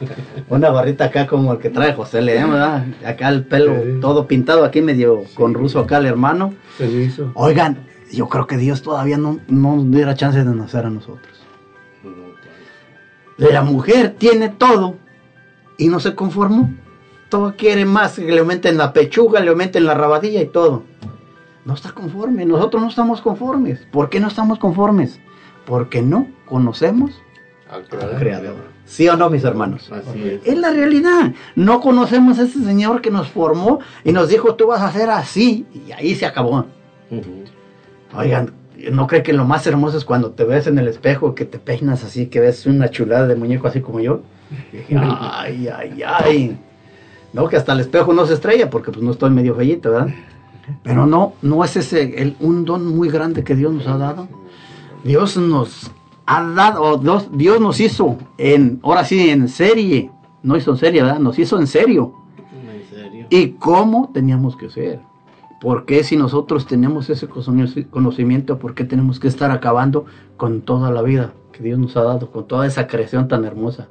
Una barrita acá como el que trae José León, ¿verdad? Acá el pelo todo pintado aquí medio con ruso acá el hermano. Oigan, yo creo que Dios todavía no, no diera chance de nacer a nosotros. La mujer tiene todo y no se conformó. Todo quiere más, que le aumenten la pechuga, le aumenten la rabadilla y todo. No está conforme. Nosotros no estamos conformes. ¿Por qué no estamos conformes? Porque no conocemos al Creador. ¿Sí o no, mis hermanos? Así es. Es la realidad. No conocemos a ese Señor que nos formó y nos dijo, tú vas a hacer así. Y ahí se acabó. Oigan, ¿no cree que lo más hermoso es cuando te ves en el espejo, que te peinas así, que ves una chulada de muñeco así como yo? <laughs> Ay, ay, ay. No, que hasta el espejo no se estrella porque pues no estoy medio fellito, ¿verdad? Pero no, no es ese el, un don muy grande que Dios nos ha dado. Dios nos ha dado, Dios, Dios nos hizo en, ahora sí, en serie. No hizo en serie, ¿verdad? Nos hizo en serio. ¿En serio? ¿Y cómo teníamos que ser? ¿Por qué si nosotros tenemos ese conocimiento, por qué tenemos que estar acabando con toda la vida que Dios nos ha dado, con toda esa creación tan hermosa?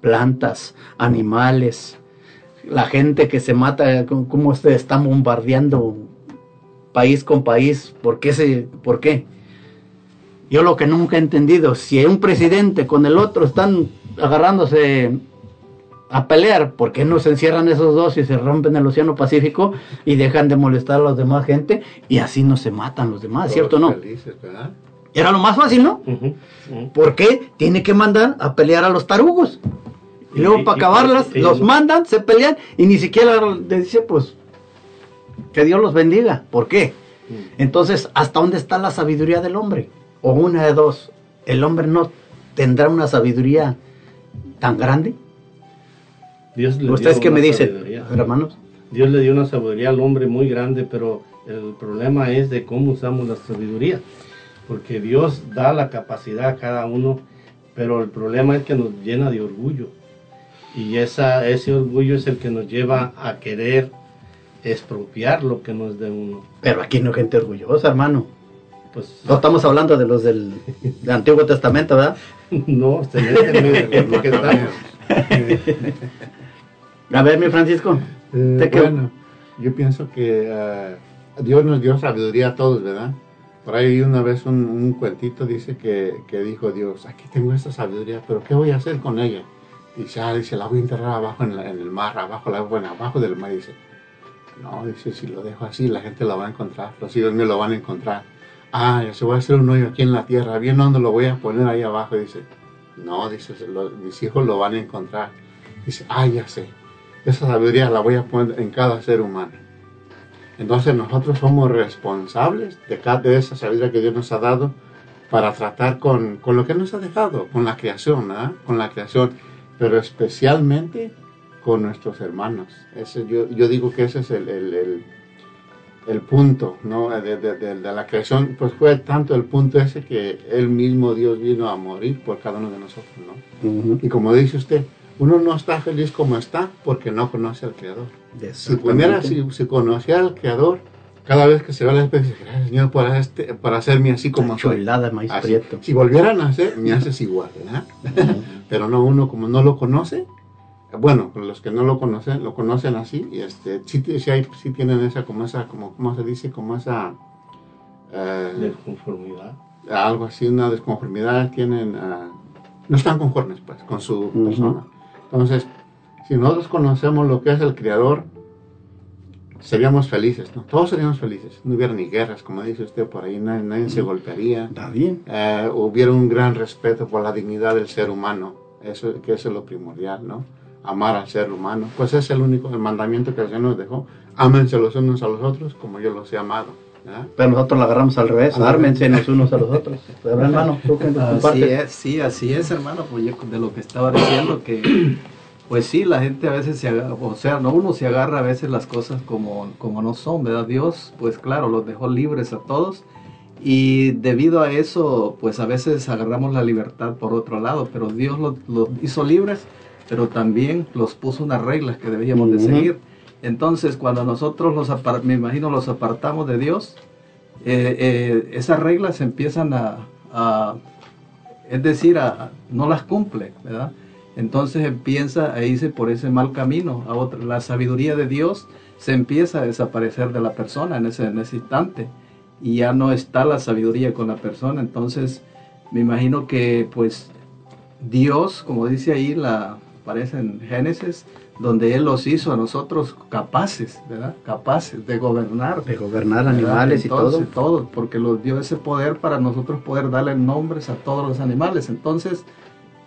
Plantas, animales, la gente que se mata, cómo se están bombardeando país con país, ¿por qué? Se, ¿Por qué? Yo lo que nunca he entendido, si un presidente con el otro están agarrándose a pelear, ¿por qué no se encierran esos dos y se rompen el Océano Pacífico y dejan de molestar a los demás gente y así no se matan los demás, ¿cierto o no? Era lo más fácil, ¿no? ¿Por qué tiene que mandar a pelear a los tarugos? Y luego para acabarlas, los mandan, se pelean y ni siquiera le dice, pues, que Dios los bendiga. ¿Por qué? Entonces, ¿hasta dónde está la sabiduría del hombre? O una de dos, ¿el hombre no tendrá una sabiduría tan grande? ¿Ustedes qué me dicen, hermanos? Dios le dio una sabiduría al hombre muy grande, pero el problema es de cómo usamos la sabiduría. Porque Dios da la capacidad a cada uno, pero el problema es que nos llena de orgullo. Y esa, ese orgullo es el que nos lleva a querer expropiar lo que nos de uno. Pero aquí no hay gente orgullosa, hermano. Pues, no estamos hablando de los del, <laughs> Antiguo Testamento, ¿verdad? no, se que estamos. <laughs> A ver, mi Francisco. Eh, bueno, yo pienso que eh, Dios nos dio sabiduría a todos, ¿verdad? Por ahí una vez un, cuentito dice que, dijo Dios, aquí tengo esta sabiduría, pero ¿qué voy a hacer con ella? Dice, ah, dice, la voy a enterrar abajo en, el mar, abajo, la, bueno, abajo del mar. Dice, no, dice, si lo dejo así, la gente lo va a encontrar, los hijos me lo van a encontrar. Ah, ya se voy a hacer un hoyo aquí en la tierra, bien dónde lo voy a poner ahí abajo. Dice, no, dice, mis hijos lo van a encontrar. Dice, ah, ya sé, esa sabiduría la voy a poner en cada ser humano. Entonces nosotros somos responsables de, cada, de esa sabiduría que Dios nos ha dado para tratar con, con lo que nos ha dejado, con la creación, ¿ah? con la creación, pero especialmente con nuestros hermanos. Ese, yo, yo digo que ese es el, el, el, punto ¿no? De, de, de, la creación, pues fue tanto el punto ese que Él mismo Dios vino a morir por cada uno de nosotros. ¿no? Y como dice usted, uno no está feliz como está porque no conoce al Creador. Si pudiera, si, si conociera al Creador, cada vez que se va a la especie, gracias Señor por, este, por hacerme así como soy. maíz prieto. Si volvieran a hacer, me haces igual, ¿verdad? <laughs> Pero no, uno como no lo conoce, bueno, los que no lo conocen, lo conocen así, y este, sí, sí, hay, sí tienen esa, como esa, como, ¿cómo se dice? Como esa... Eh, desconformidad. Algo así, una desconformidad, tienen... Uh, no están conformes, pues, con su persona. Entonces, si nosotros conocemos lo que es el Creador, seríamos felices, ¿no? Todos seríamos felices. No hubiera ni guerras, como dice usted por ahí, nadie, se golpearía. Está bien. Eh, hubiera un gran respeto por la dignidad del ser humano, eso que es lo primordial, ¿no? Amar al ser humano. Pues es el único, el mandamiento que el Señor nos dejó. Ámense los unos a los otros como yo los he amado. Pero nosotros la agarramos al revés, ármense los unos a los otros. <laughs> hermano, así es, sí, así es, hermano, pues yo de lo que estaba diciendo, que pues sí, la gente a veces se agarra, o sea, no uno se agarra a veces las cosas como, como no son, ¿verdad? Dios, pues claro, los dejó libres a todos y debido a eso, pues a veces agarramos la libertad por otro lado, pero Dios los hizo libres, pero también los puso unas reglas que debíamos de seguir entonces, cuando nosotros los me imagino los apartamos de Dios, eh, eh, esas reglas empiezan a, es decir, a, no las cumple, ¿verdad? Entonces empieza a irse por ese mal camino. A otra, la sabiduría de Dios se empieza a desaparecer de la persona en ese, en ese instante y ya no está la sabiduría con la persona. Entonces, me imagino que pues Dios, como dice ahí, la, aparece en Génesis, donde Él los hizo a nosotros capaces, ¿verdad? Capaces de gobernar. De gobernar animales y todo. Todo, porque nos dio ese poder para nosotros poder darle nombres a todos los animales. Entonces,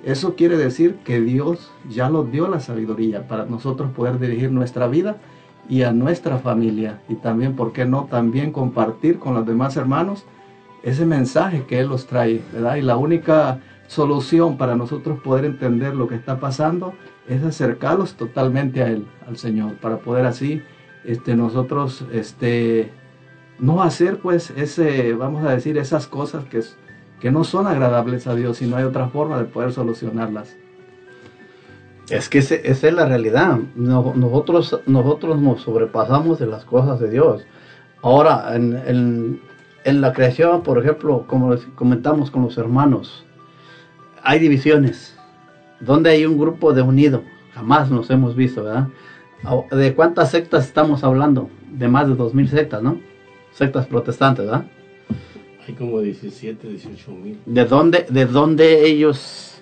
eso quiere decir que Dios ya nos dio la sabiduría para nosotros poder dirigir nuestra vida y a nuestra familia. Y también, ¿por qué no? También compartir con los demás hermanos ese mensaje que Él los trae, ¿verdad? Y la única solución para nosotros poder entender lo que está pasando es acercarlos totalmente a Él, al Señor, para poder así este, nosotros este, no hacer pues ese, vamos a decir, esas cosas que, que no son agradables a Dios, sino hay otra forma de poder solucionarlas. Es que esa es la realidad. nosotros, nosotros nos sobrepasamos de las cosas de Dios. Ahora, en, en la creación, por ejemplo, como comentamos con los hermanos, hay divisiones. Donde hay un grupo de unido, jamás nos hemos visto, ¿verdad? ¿De cuántas sectas estamos hablando? De más de 2.000 sectas, ¿no? Sectas protestantes, ¿verdad? Hay como 17, 18 mil. ¿De dónde, ¿De dónde ellos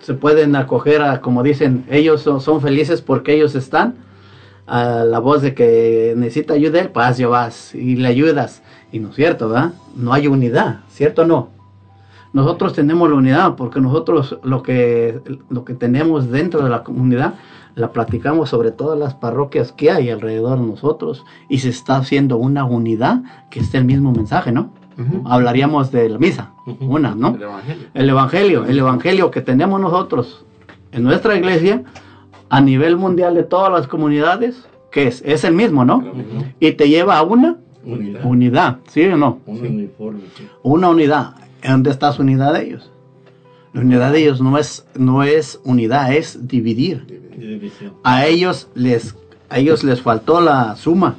se pueden acoger a, como dicen, ellos son, felices porque ellos están a la voz de que necesita ayuda, pues yo vas y le ayudas. Y no es cierto, ¿verdad? No hay unidad, ¿cierto o no? nosotros tenemos la unidad porque nosotros lo que, lo que tenemos dentro de la comunidad la platicamos sobre todas las parroquias que hay alrededor de nosotros y se está haciendo una unidad que es el mismo mensaje, ¿no? Hablaríamos de la misa, una, ¿no? El evangelio. el evangelio. El evangelio que tenemos nosotros en nuestra iglesia a nivel mundial de todas las comunidades, que es? Es el mismo, ¿no? Y te lleva a una unidad, unidad ¿sí o no? Una unidad. ¿Dónde está su unidad de ellos? La unidad de ellos no es, no es unidad, es dividir. A ellos les, a ellos les faltó la suma.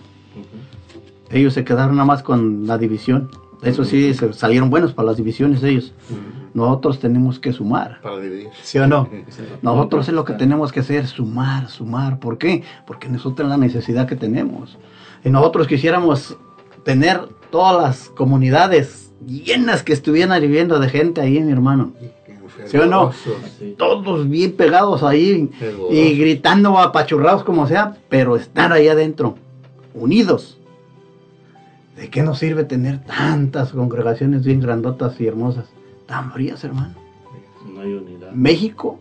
Ellos se quedaron nada más con la división. Eso sí, salieron buenos para las divisiones ellos. Nosotros tenemos que sumar. Para dividir. ¿Sí o no? Nosotros es lo que tenemos que hacer, sumar, sumar. ¿Por qué? Porque nosotros es la necesidad que tenemos. Y nosotros quisiéramos tener todas las comunidades llenas que estuvieran viviendo de gente ahí, mi hermano. ¿Sí o no? Todos bien pegados ahí y gritando apachurrados como sea, pero estar ahí adentro, unidos. ¿De qué nos sirve tener tantas congregaciones bien grandotas y hermosas, tan frías, hermano? No hay unidad. México,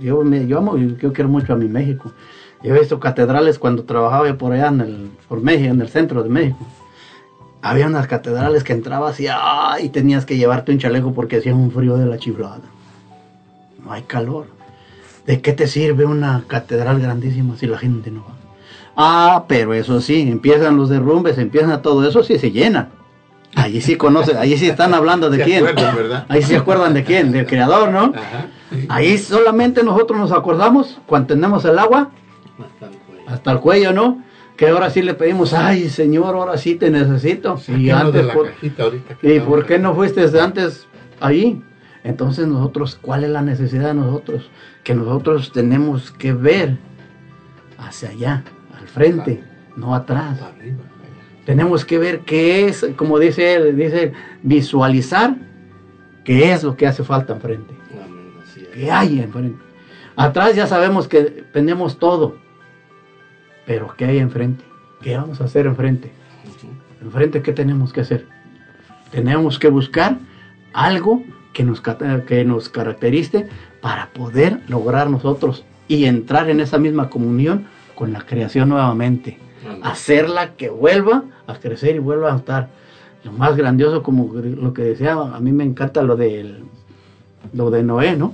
yo, me, yo amo, yo quiero mucho a mi México. Yo he visto catedrales cuando trabajaba por allá en el, por México, en el centro de México había unas catedrales que entrabas y, y tenías que llevarte un chaleco porque hacía un frío de la chiflada. No hay calor. ¿De qué te sirve una catedral grandísima si la gente no va? Ah, pero eso sí, empiezan los derrumbes, empiezan todo eso, sí se llena. Allí sí conocen, allí sí están hablando de quién. ¿verdad? Ahí sí se acuerdan de quién, del creador, ¿no? Ahí solamente nosotros nos acordamos cuando tenemos el agua hasta el cuello, ¿no? que ahora sí le pedimos, ay Señor, ahora sí te necesito. y antes, ¿Y por qué no fuiste antes ahí? Entonces nosotros, ¿cuál es la necesidad de nosotros? Que nosotros tenemos que ver hacia allá, al frente, no atrás. Tenemos que ver qué es, como dice él, dice, visualizar qué es lo que hace falta enfrente. ¿Qué hay enfrente? Atrás ya sabemos que tenemos todo, pero ¿qué hay enfrente? ¿Qué vamos a hacer enfrente? Enfrente, ¿qué tenemos que hacer? Tenemos que buscar algo que nos, que nos caracterice para poder lograr nosotros y entrar en esa misma comunión con la creación nuevamente. Hacerla que vuelva a crecer y vuelva a estar. Lo más grandioso, como lo que decía, a mí me encanta lo, de lo de Noé, ¿no?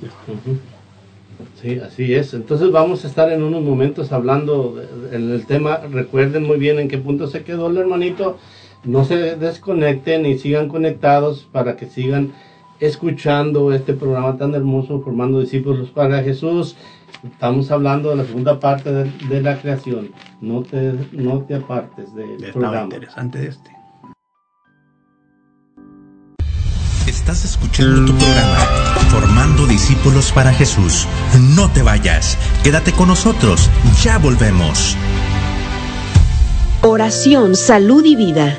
Sí, así es. Entonces vamos a estar en unos momentos hablando en el tema. Recuerden muy bien en qué punto se quedó el hermanito. No se desconecten y sigan conectados para que sigan escuchando este programa tan hermoso, formando discípulos para Jesús. Estamos hablando de la segunda parte de, la creación. No te, no te apartes del de programa. interesante este. Estás escuchando tu programa, Formando Discípulos para Jesús. No te vayas, quédate con nosotros, ya volvemos. Oración, salud y vida.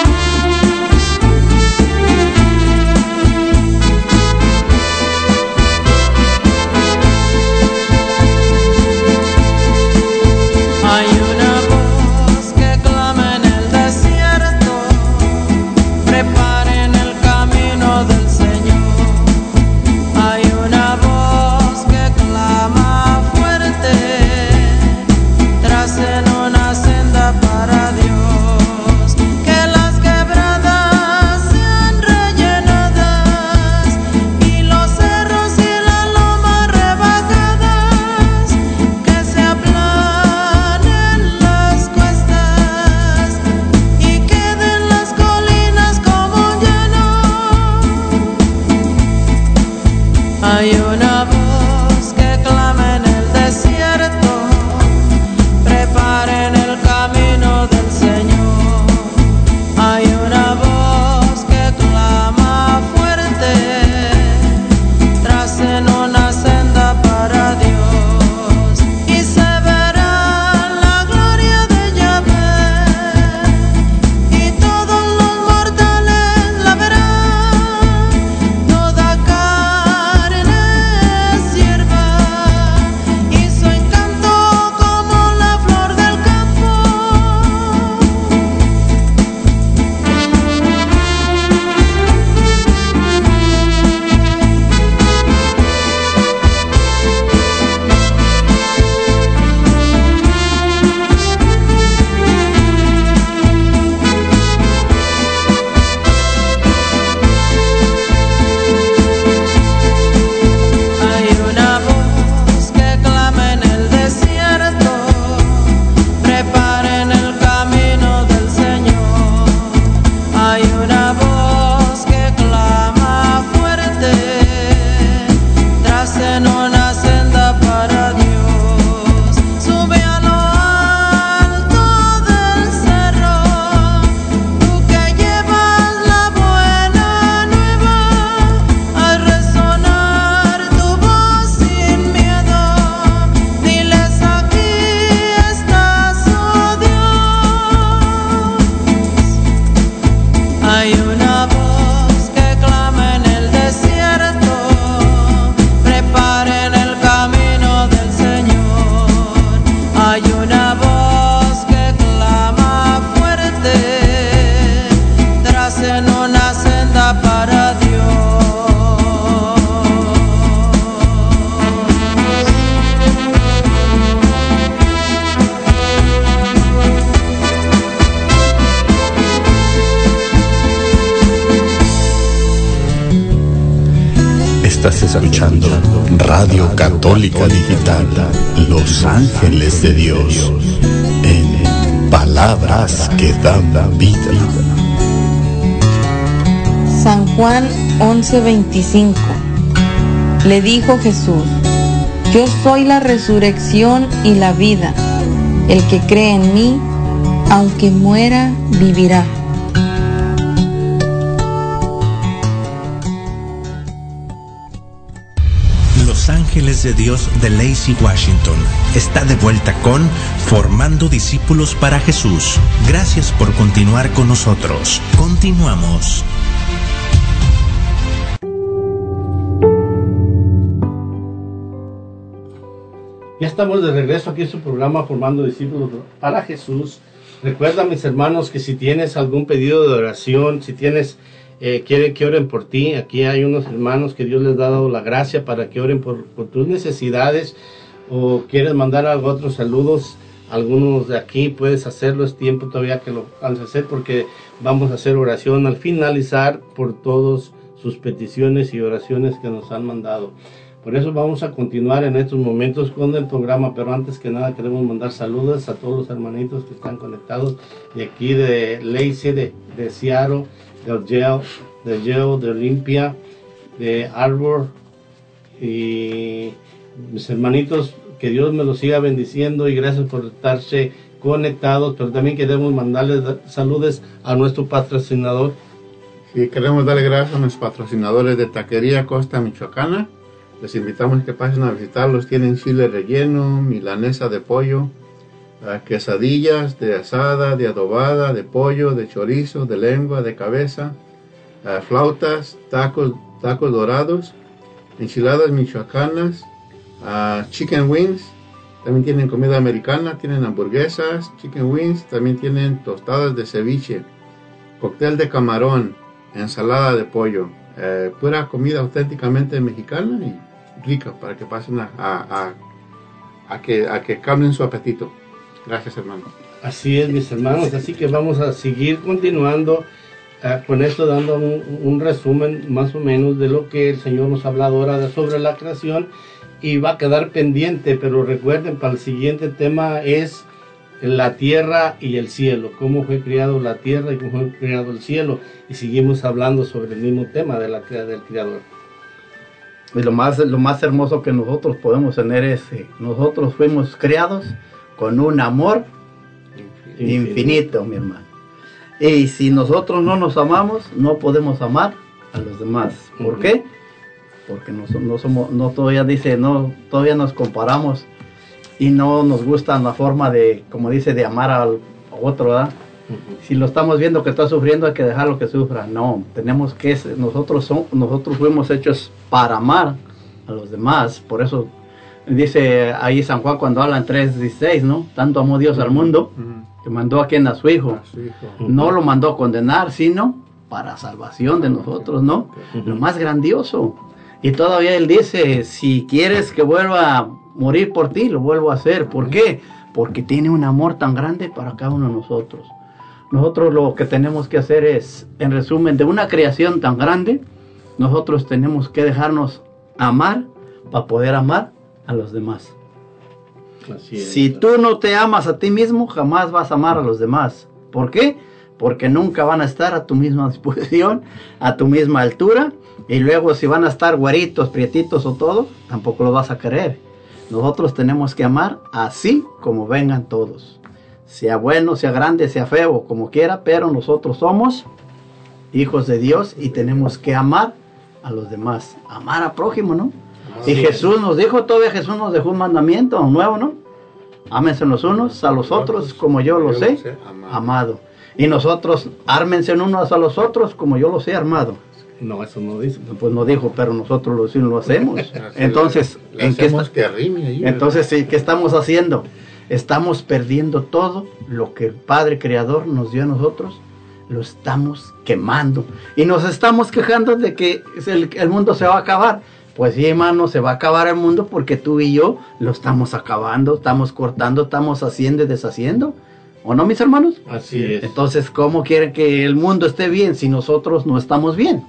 Digital, Los Ángeles de Dios, en palabras que dan vida. San Juan 11:25 Le dijo Jesús, Yo soy la resurrección y la vida. El que cree en mí, aunque muera, vivirá. De Dios de Lacey, Washington. Está de vuelta con Formando Discípulos para Jesús. Gracias por continuar con nosotros. Continuamos. Ya estamos de regreso aquí en su programa Formando Discípulos para Jesús. Recuerda, mis hermanos, que si tienes algún pedido de oración, si tienes eh, quiere que oren por ti. Aquí hay unos hermanos que Dios les ha dado la gracia para que oren por, tus necesidades o quieres mandar algo, otros saludos. Algunos de aquí puedes hacerlo, es tiempo todavía que lo a hacer porque vamos a hacer oración al finalizar por todas sus peticiones y oraciones que nos han mandado. Por eso vamos a continuar en estos momentos con el programa, pero antes que nada queremos mandar saludos a todos los hermanitos que están conectados de aquí de Lacey, de, de del de Yale, de Arbor, Y mis hermanitos, que Dios me los siga bendiciendo y gracias por estarse conectados, pero también queremos mandarles saludos a nuestro patrocinador. Sí, queremos darle gracias a nuestros patrocinadores de Taquería Costa Michoacana. Les invitamos a que pasen a visitarlos. Tienen chile relleno, milanesa de pollo, ah, quesadillas de asada, de adobada, de pollo, de chorizo, de lengua, de cabeza, flautas, tacos, tacos dorados, enchiladas michoacanas, chicken wings, también tienen comida americana, tienen hamburguesas, chicken wings, también tienen tostadas de ceviche, cóctel de camarón, ensalada de pollo, eh, pura comida auténticamente mexicana y rica para que pasen a, a, a, a que cambien su apetito. Gracias, hermano. Así es, mis hermanos. Así que vamos a seguir continuando eh, con esto, dando un, un, resumen más o menos de lo que el Señor nos ha hablado ahora sobre la creación y va a quedar pendiente, pero recuerden, para el siguiente tema es la tierra y el cielo, cómo fue creado la tierra y cómo fue creado el cielo, y seguimos hablando sobre el mismo tema de la del Creador. Y lo más, lo más hermoso que nosotros podemos tener es, que nosotros fuimos creados con un amor infinito. mi hermano. Y si nosotros no nos amamos, no podemos amar a los demás. ¿Por qué? porque no, no somos, no todavía dice, no, todavía nos comparamos y no nos gusta la forma de, como dice, de amar al otro, ¿verdad? Si lo estamos viendo que está sufriendo, hay que dejarlo que sufra. No, tenemos que, nosotros, son, nosotros fuimos hechos para amar a los demás. Por eso dice ahí San Juan cuando habla en 3.16, ¿no? Tanto amó Dios al mundo que mandó a quien a su hijo. No lo mandó a condenar, sino para salvación de nosotros, ¿no? Lo más grandioso. Y todavía él dice, si quieres que vuelva a morir por ti, lo vuelvo a hacer. ¿Por qué? Porque tiene un amor tan grande para cada uno de nosotros. Nosotros lo que tenemos que hacer es, en resumen, de una creación tan grande, nosotros tenemos que dejarnos amar para poder amar a los demás. Si tú no te amas a ti mismo, jamás vas a amar a los demás. ¿Por qué? Porque nunca van a estar a tu misma <laughs> disposición, a tu misma altura y luego si van a estar güeritos, prietitos o todo, tampoco lo vas a querer. Nosotros tenemos que amar así como vengan todos. Sea bueno, sea grande, sea feo, como quiera, pero nosotros somos hijos de Dios y tenemos que amar a los demás. Amar a prójimo, ¿no? Y Jesús nos dijo, todavía Jesús nos dejó un mandamiento nuevo, ¿no? Ámense los unos a los otros como yo los he amado. Y nosotros ármense unos a los otros como yo los he armado. No, eso no dice. Pues no dijo, pero nosotros lo, sí lo hacemos. <laughs> Entonces, ¿en qué Entonces, sí, ¿qué estamos haciendo? Estamos perdiendo todo lo que el Padre Creador nos dio a nosotros, lo estamos quemando. Y nos estamos quejando de que el, el mundo se va a acabar. Pues sí, hermano, se va a acabar el mundo porque tú y yo lo estamos acabando, estamos cortando, estamos haciendo y deshaciendo. ¿O no, mis hermanos? Así es. Entonces, ¿cómo quieren que el mundo esté bien si nosotros no estamos bien?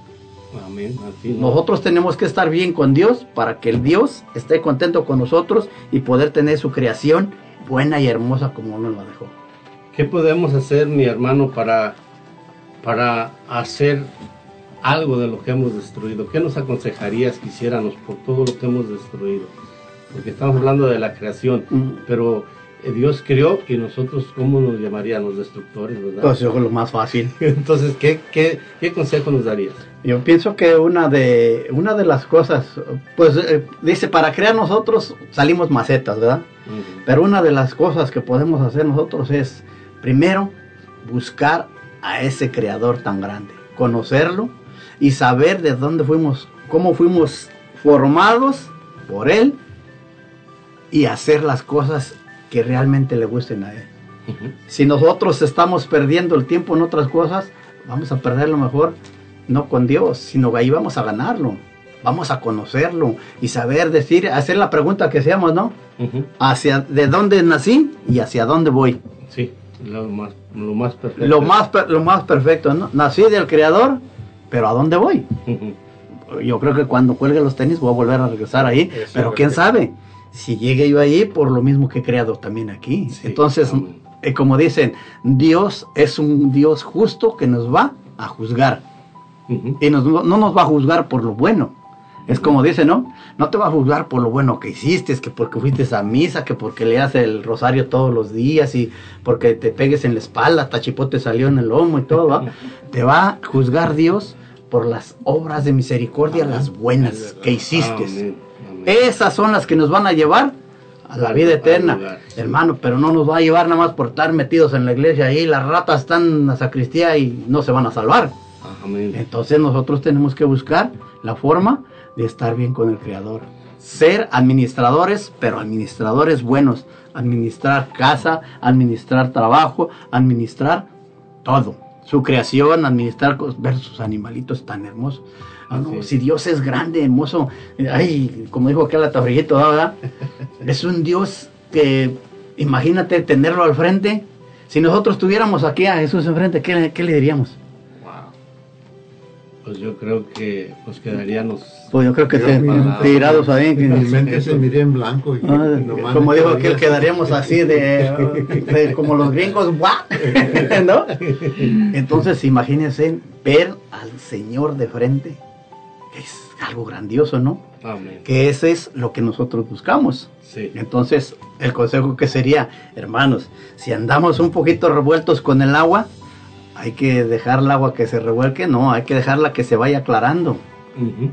Nosotros tenemos que estar bien con Dios para que el Dios esté contento con nosotros y poder tener su creación buena y hermosa como nos la dejó. ¿Qué podemos hacer, mi hermano, para, para hacer algo de lo que hemos destruido? ¿Qué nos aconsejarías que hiciéramos por todo lo que hemos destruido? Porque estamos hablando de la creación, pero eh, Dios creó y nosotros, ¿cómo nos llamarían los destructores, verdad? Pues yo lo más fácil. <laughs> Entonces, ¿qué, qué, qué consejo nos darías? Yo pienso que una de, una de las cosas, pues eh, dice, para crear nosotros salimos macetas, ¿verdad? Pero una de las cosas que podemos hacer nosotros es, primero, buscar a ese creador tan grande, conocerlo y saber de dónde fuimos, cómo fuimos formados por él y hacer las cosas que realmente le gusten a él. Si nosotros estamos perdiendo el tiempo en otras cosas, vamos a perder lo mejor no con Dios, sino ahí vamos a ganarlo. Vamos a conocerlo y saber decir, hacer la pregunta que seamos, ¿no? Hacia de dónde nací y hacia dónde voy. Sí, lo más, lo más perfecto. Lo más, lo más perfecto, ¿no? Nací del Creador, pero ¿a dónde voy? <laughs> Yo creo que cuando cuelgue los tenis voy a volver a regresar ahí, pero quién sabe si llegue yo ahí por lo mismo que he creado también aquí. Entonces, eh, como dicen, Dios es un Dios justo que nos va a juzgar. Y no nos va a juzgar por lo bueno, Es como dice, ¿no? No te va a juzgar por lo bueno que hiciste, que porque fuiste a misa, que porque leas el rosario todos los días y porque te pegues en la espalda, hasta chipote salió en el lomo y todo, ¿va? <laughs> Te va a juzgar Dios por las obras de misericordia, las buenas que hiciste. Esas son las que nos van a llevar a la vida eterna, hermano, pero no nos va a llevar nada más por estar metidos en la iglesia ahí, las ratas están en la sacristía y no se van a salvar. Entonces nosotros tenemos que buscar la forma de estar bien con el Creador. Ser administradores, pero administradores buenos. Administrar casa, administrar trabajo, administrar todo. Su creación, administrar, ver sus animalitos tan hermosos. Ah, si Dios es grande, hermoso, ay, como dijo aquel atabrillito, ¿verdad? <laughs> es un Dios que, imagínate tenerlo al frente. Si nosotros tuviéramos aquí a Jesús enfrente, ¿qué, qué le diríamos? Pues yo creo que pues quedaríamos... Pues yo creo que tirados ahí. Que mente se miré en blanco. Y ah, como dijo aquel, quedaríamos así de, como los gringos, <laughs> ¿no? Entonces imagínense ver al Señor de frente. Es algo grandioso, ¿no? Amén. Que ese es lo que nosotros buscamos. Sí. Entonces, el consejo que sería, hermanos, si andamos un poquito revueltos con el agua, hay que dejar el agua que se revuelque, no, hay que dejarla que se vaya aclarando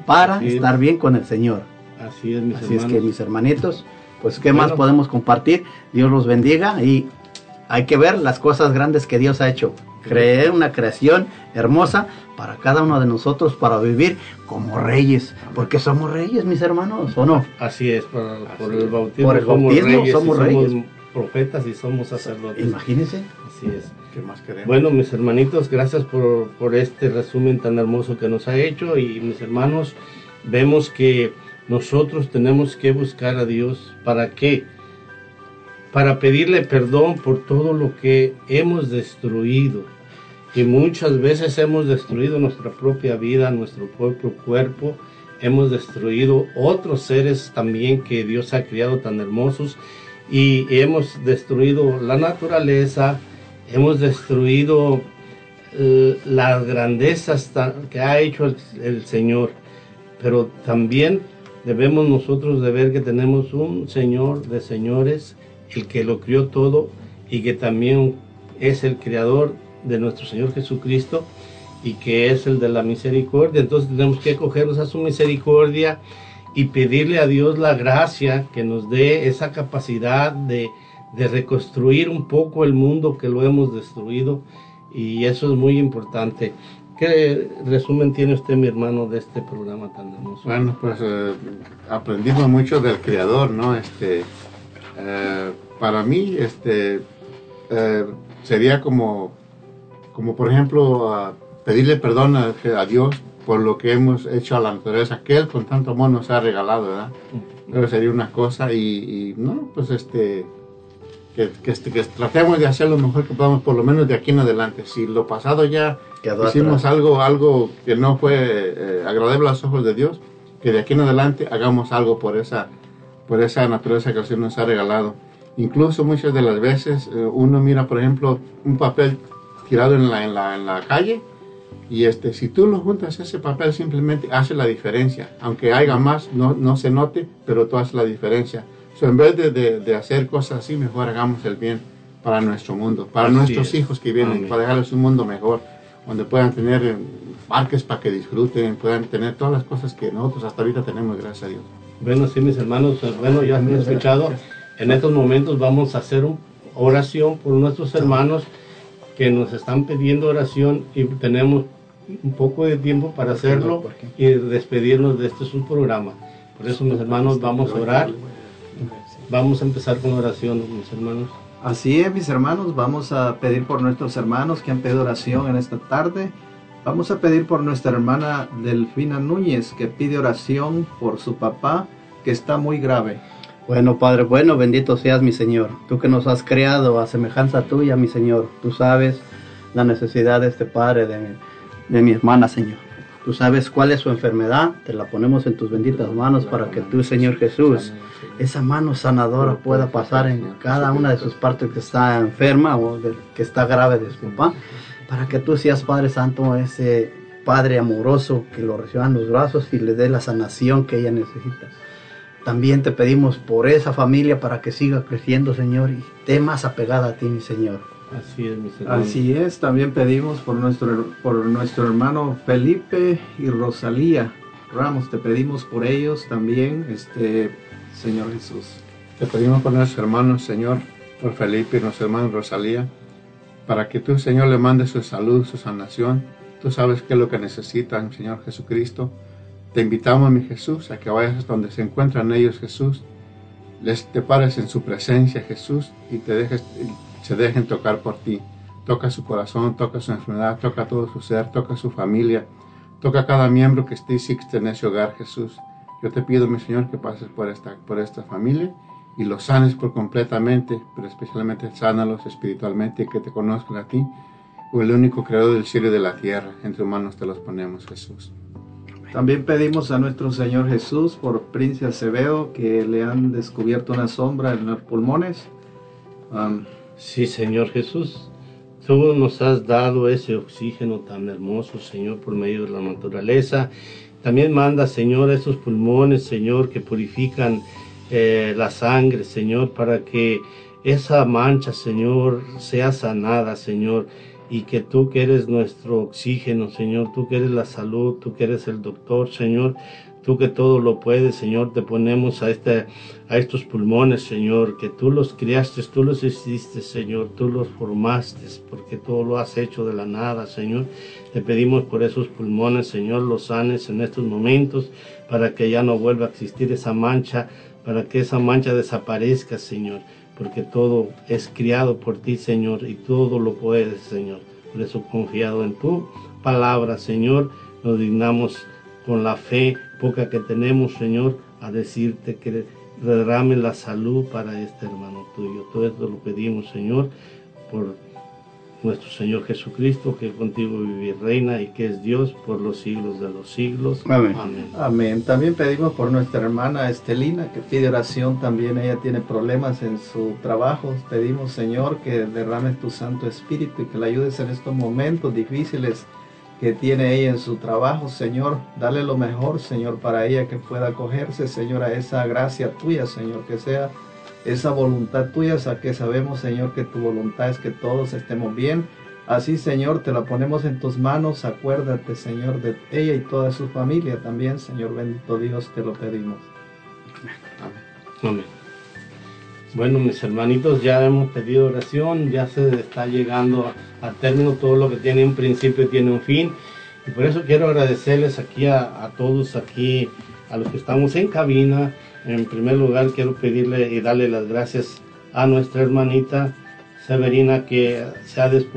para estar bien con el Señor. Así es, mis Así es que mis hermanitos, pues qué más podemos compartir. Dios los bendiga y hay que ver las cosas grandes que Dios ha hecho. Creer una creación hermosa para cada uno de nosotros para vivir como reyes, porque somos reyes, mis hermanos, ¿o no? Así es, por, el bautismo, por el bautismo somos, reyes, somos profetas y somos sacerdotes. Imagínense. Así es. Bueno, mis hermanitos, gracias por, este resumen tan hermoso que nos ha hecho y mis hermanos, vemos que nosotros tenemos que buscar a Dios. ¿Para qué? Para pedirle perdón por todo lo que hemos destruido. Y muchas veces hemos destruido nuestra propia vida, nuestro propio cuerpo. Hemos destruido otros seres también que Dios ha creado tan hermosos. Y hemos destruido la naturaleza, hemos destruido eh, las grandezas que ha hecho el, Señor, pero también debemos nosotros de ver que tenemos un Señor de señores, el que lo crió todo y que también es el creador de nuestro Señor Jesucristo y que es el de la misericordia. Entonces tenemos que acogernos a su misericordia y pedirle a Dios la gracia que nos dé esa capacidad de de reconstruir un poco el mundo que lo hemos destruido y eso es muy importante. ¿Qué resumen tiene usted, mi hermano, de este programa tan hermoso? Bueno, pues eh, aprendimos mucho del creador, ¿no? Este, eh, para mí, este, eh, sería como, como por ejemplo, pedirle perdón a, Dios por lo que hemos hecho a la naturaleza que Él con tanto amor nos ha regalado, ¿verdad? Pero sería una cosa y, y no, pues este, este, que, tratemos de hacer lo mejor que podamos, por lo menos de aquí en adelante. Si lo pasado ya hicimos algo, algo que no fue eh, agradable a los ojos de Dios, que de aquí en adelante hagamos algo por esa, por esa naturaleza que el Señor nos ha regalado. Incluso muchas de las veces eh, uno mira, por ejemplo, un papel tirado en la, en la, en la calle y este, si tú lo juntas, ese papel simplemente hace la diferencia. Aunque haya más, no, no se note, pero tú haces la diferencia en vez de, hacer cosas así, mejor hagamos el bien para nuestro mundo, para nuestros hijos que vienen, para dejarles un mundo mejor, donde puedan tener eh, parques para que disfruten, puedan tener todas las cosas que nosotros hasta ahorita tenemos, gracias a Dios. Bueno, sí, mis hermanos, eh, bueno, ya han escuchado. En estos momentos vamos a hacer oración por nuestros hermanos que nos están pidiendo oración y tenemos un poco de tiempo para hacerlo y despedirnos de este su programa. Por eso, mis hermanos, vamos a orar Vamos a empezar con oración, mis hermanos. Así es, mis hermanos, vamos a pedir por nuestros hermanos que han pedido oración en esta tarde. Vamos a pedir por nuestra hermana Delfina Núñez, que pide oración por su papá, que está muy grave. Bueno, Padre, bueno, bendito seas mi Señor. Tú que nos has creado a semejanza tuya, mi Señor. Tú sabes la necesidad de este Padre, de de mi hermana, Señor. Sabes cuál es su enfermedad, te la ponemos en tus benditas manos para que tú, Señor Jesús, esa mano sanadora pueda pasar en cada una de sus partes que está enferma o que está grave de su papá, para que tú seas, Padre Santo, ese Padre amoroso que lo reciba en los brazos y le dé la sanación que ella necesita. También te pedimos por esa familia para que siga creciendo, Señor, y esté más apegada a ti, Señor. Así es, mi Señor. Así es, también pedimos por nuestro, por nuestro hermano Felipe y Rosalía Ramos, te pedimos por ellos también, este Señor Jesús. Te pedimos por nuestros hermanos, Señor, por Felipe y nuestro hermano Rosalía, para que tú, Señor, le mandes su salud, su sanación. Tú sabes qué es lo que necesitan, Señor Jesucristo. Te invitamos, mi Jesús, a que vayas donde se encuentran ellos, Jesús. Les te pares en su presencia, Jesús, y te dejes, se dejen tocar por ti. Toca su corazón, toca su enfermedad, toca todo su ser, toca su familia, toca cada miembro que esté en ese hogar, Jesús. Yo te pido, mi Señor, que pases por esta, por esta familia y los sanes por completamente, pero especialmente sánalos espiritualmente y que te conozcan a ti, o el único creador del cielo y de la tierra. Entre manos te los ponemos, Jesús. También pedimos a nuestro Señor Jesús por Prince Acevedo que le han descubierto una sombra en los pulmones. Sí, Señor Jesús. Tú nos has dado ese oxígeno tan hermoso, Señor, por medio de la naturaleza. También manda, Señor, esos pulmones, Señor, que purifican eh, la sangre, Señor, para que esa mancha, Señor, sea sanada, Señor y que tú que eres nuestro oxígeno, Señor, tú que eres la salud, tú que eres el doctor, Señor, tú que todo lo puedes, Señor, te ponemos a, este, a estos pulmones, Señor, que tú los criaste, tú los hiciste, Señor, tú los formaste, porque todo lo has hecho de la nada, Señor. Te pedimos por esos pulmones, Señor, los sanes en estos momentos, para que ya no vuelva a existir esa mancha, para que esa mancha desaparezca, Señor porque todo es criado por ti, Señor, y todo lo puedes, Señor. Por eso confiado en tu palabra, Señor, nos dignamos con la fe poca que tenemos, Señor, a decirte que derrame la salud para este hermano tuyo. Todo esto lo pedimos, Señor, por nuestro Señor Jesucristo, que contigo vive y reina y que es Dios por los siglos de los siglos. Amén. Amén. También pedimos por nuestra hermana Estelina, que pide oración también. Ella tiene problemas en su trabajo. Pedimos, Señor, que derrames tu Santo Espíritu y que la ayudes en estos momentos difíciles que tiene ella en su trabajo, Señor. Dale lo mejor, Señor, para ella que pueda acogerse, Señor, a esa gracia tuya, Señor, que sea esa voluntad tuya, o que sabemos, Señor, que tu voluntad es que todos estemos bien. Así, Señor, te la ponemos en tus manos. Acuérdate, Señor, de ella y toda su familia también, Señor bendito Dios, te lo pedimos. Amén. Bueno, mis hermanitos, ya hemos pedido oración, ya se está llegando a, término todo lo que tiene un principio tiene un fin. Y por eso quiero agradecerles aquí a, a todos, aquí, a los que estamos en cabina, en primer lugar, quiero pedirle y darle las gracias a nuestra hermanita Severina que se ha dispuesto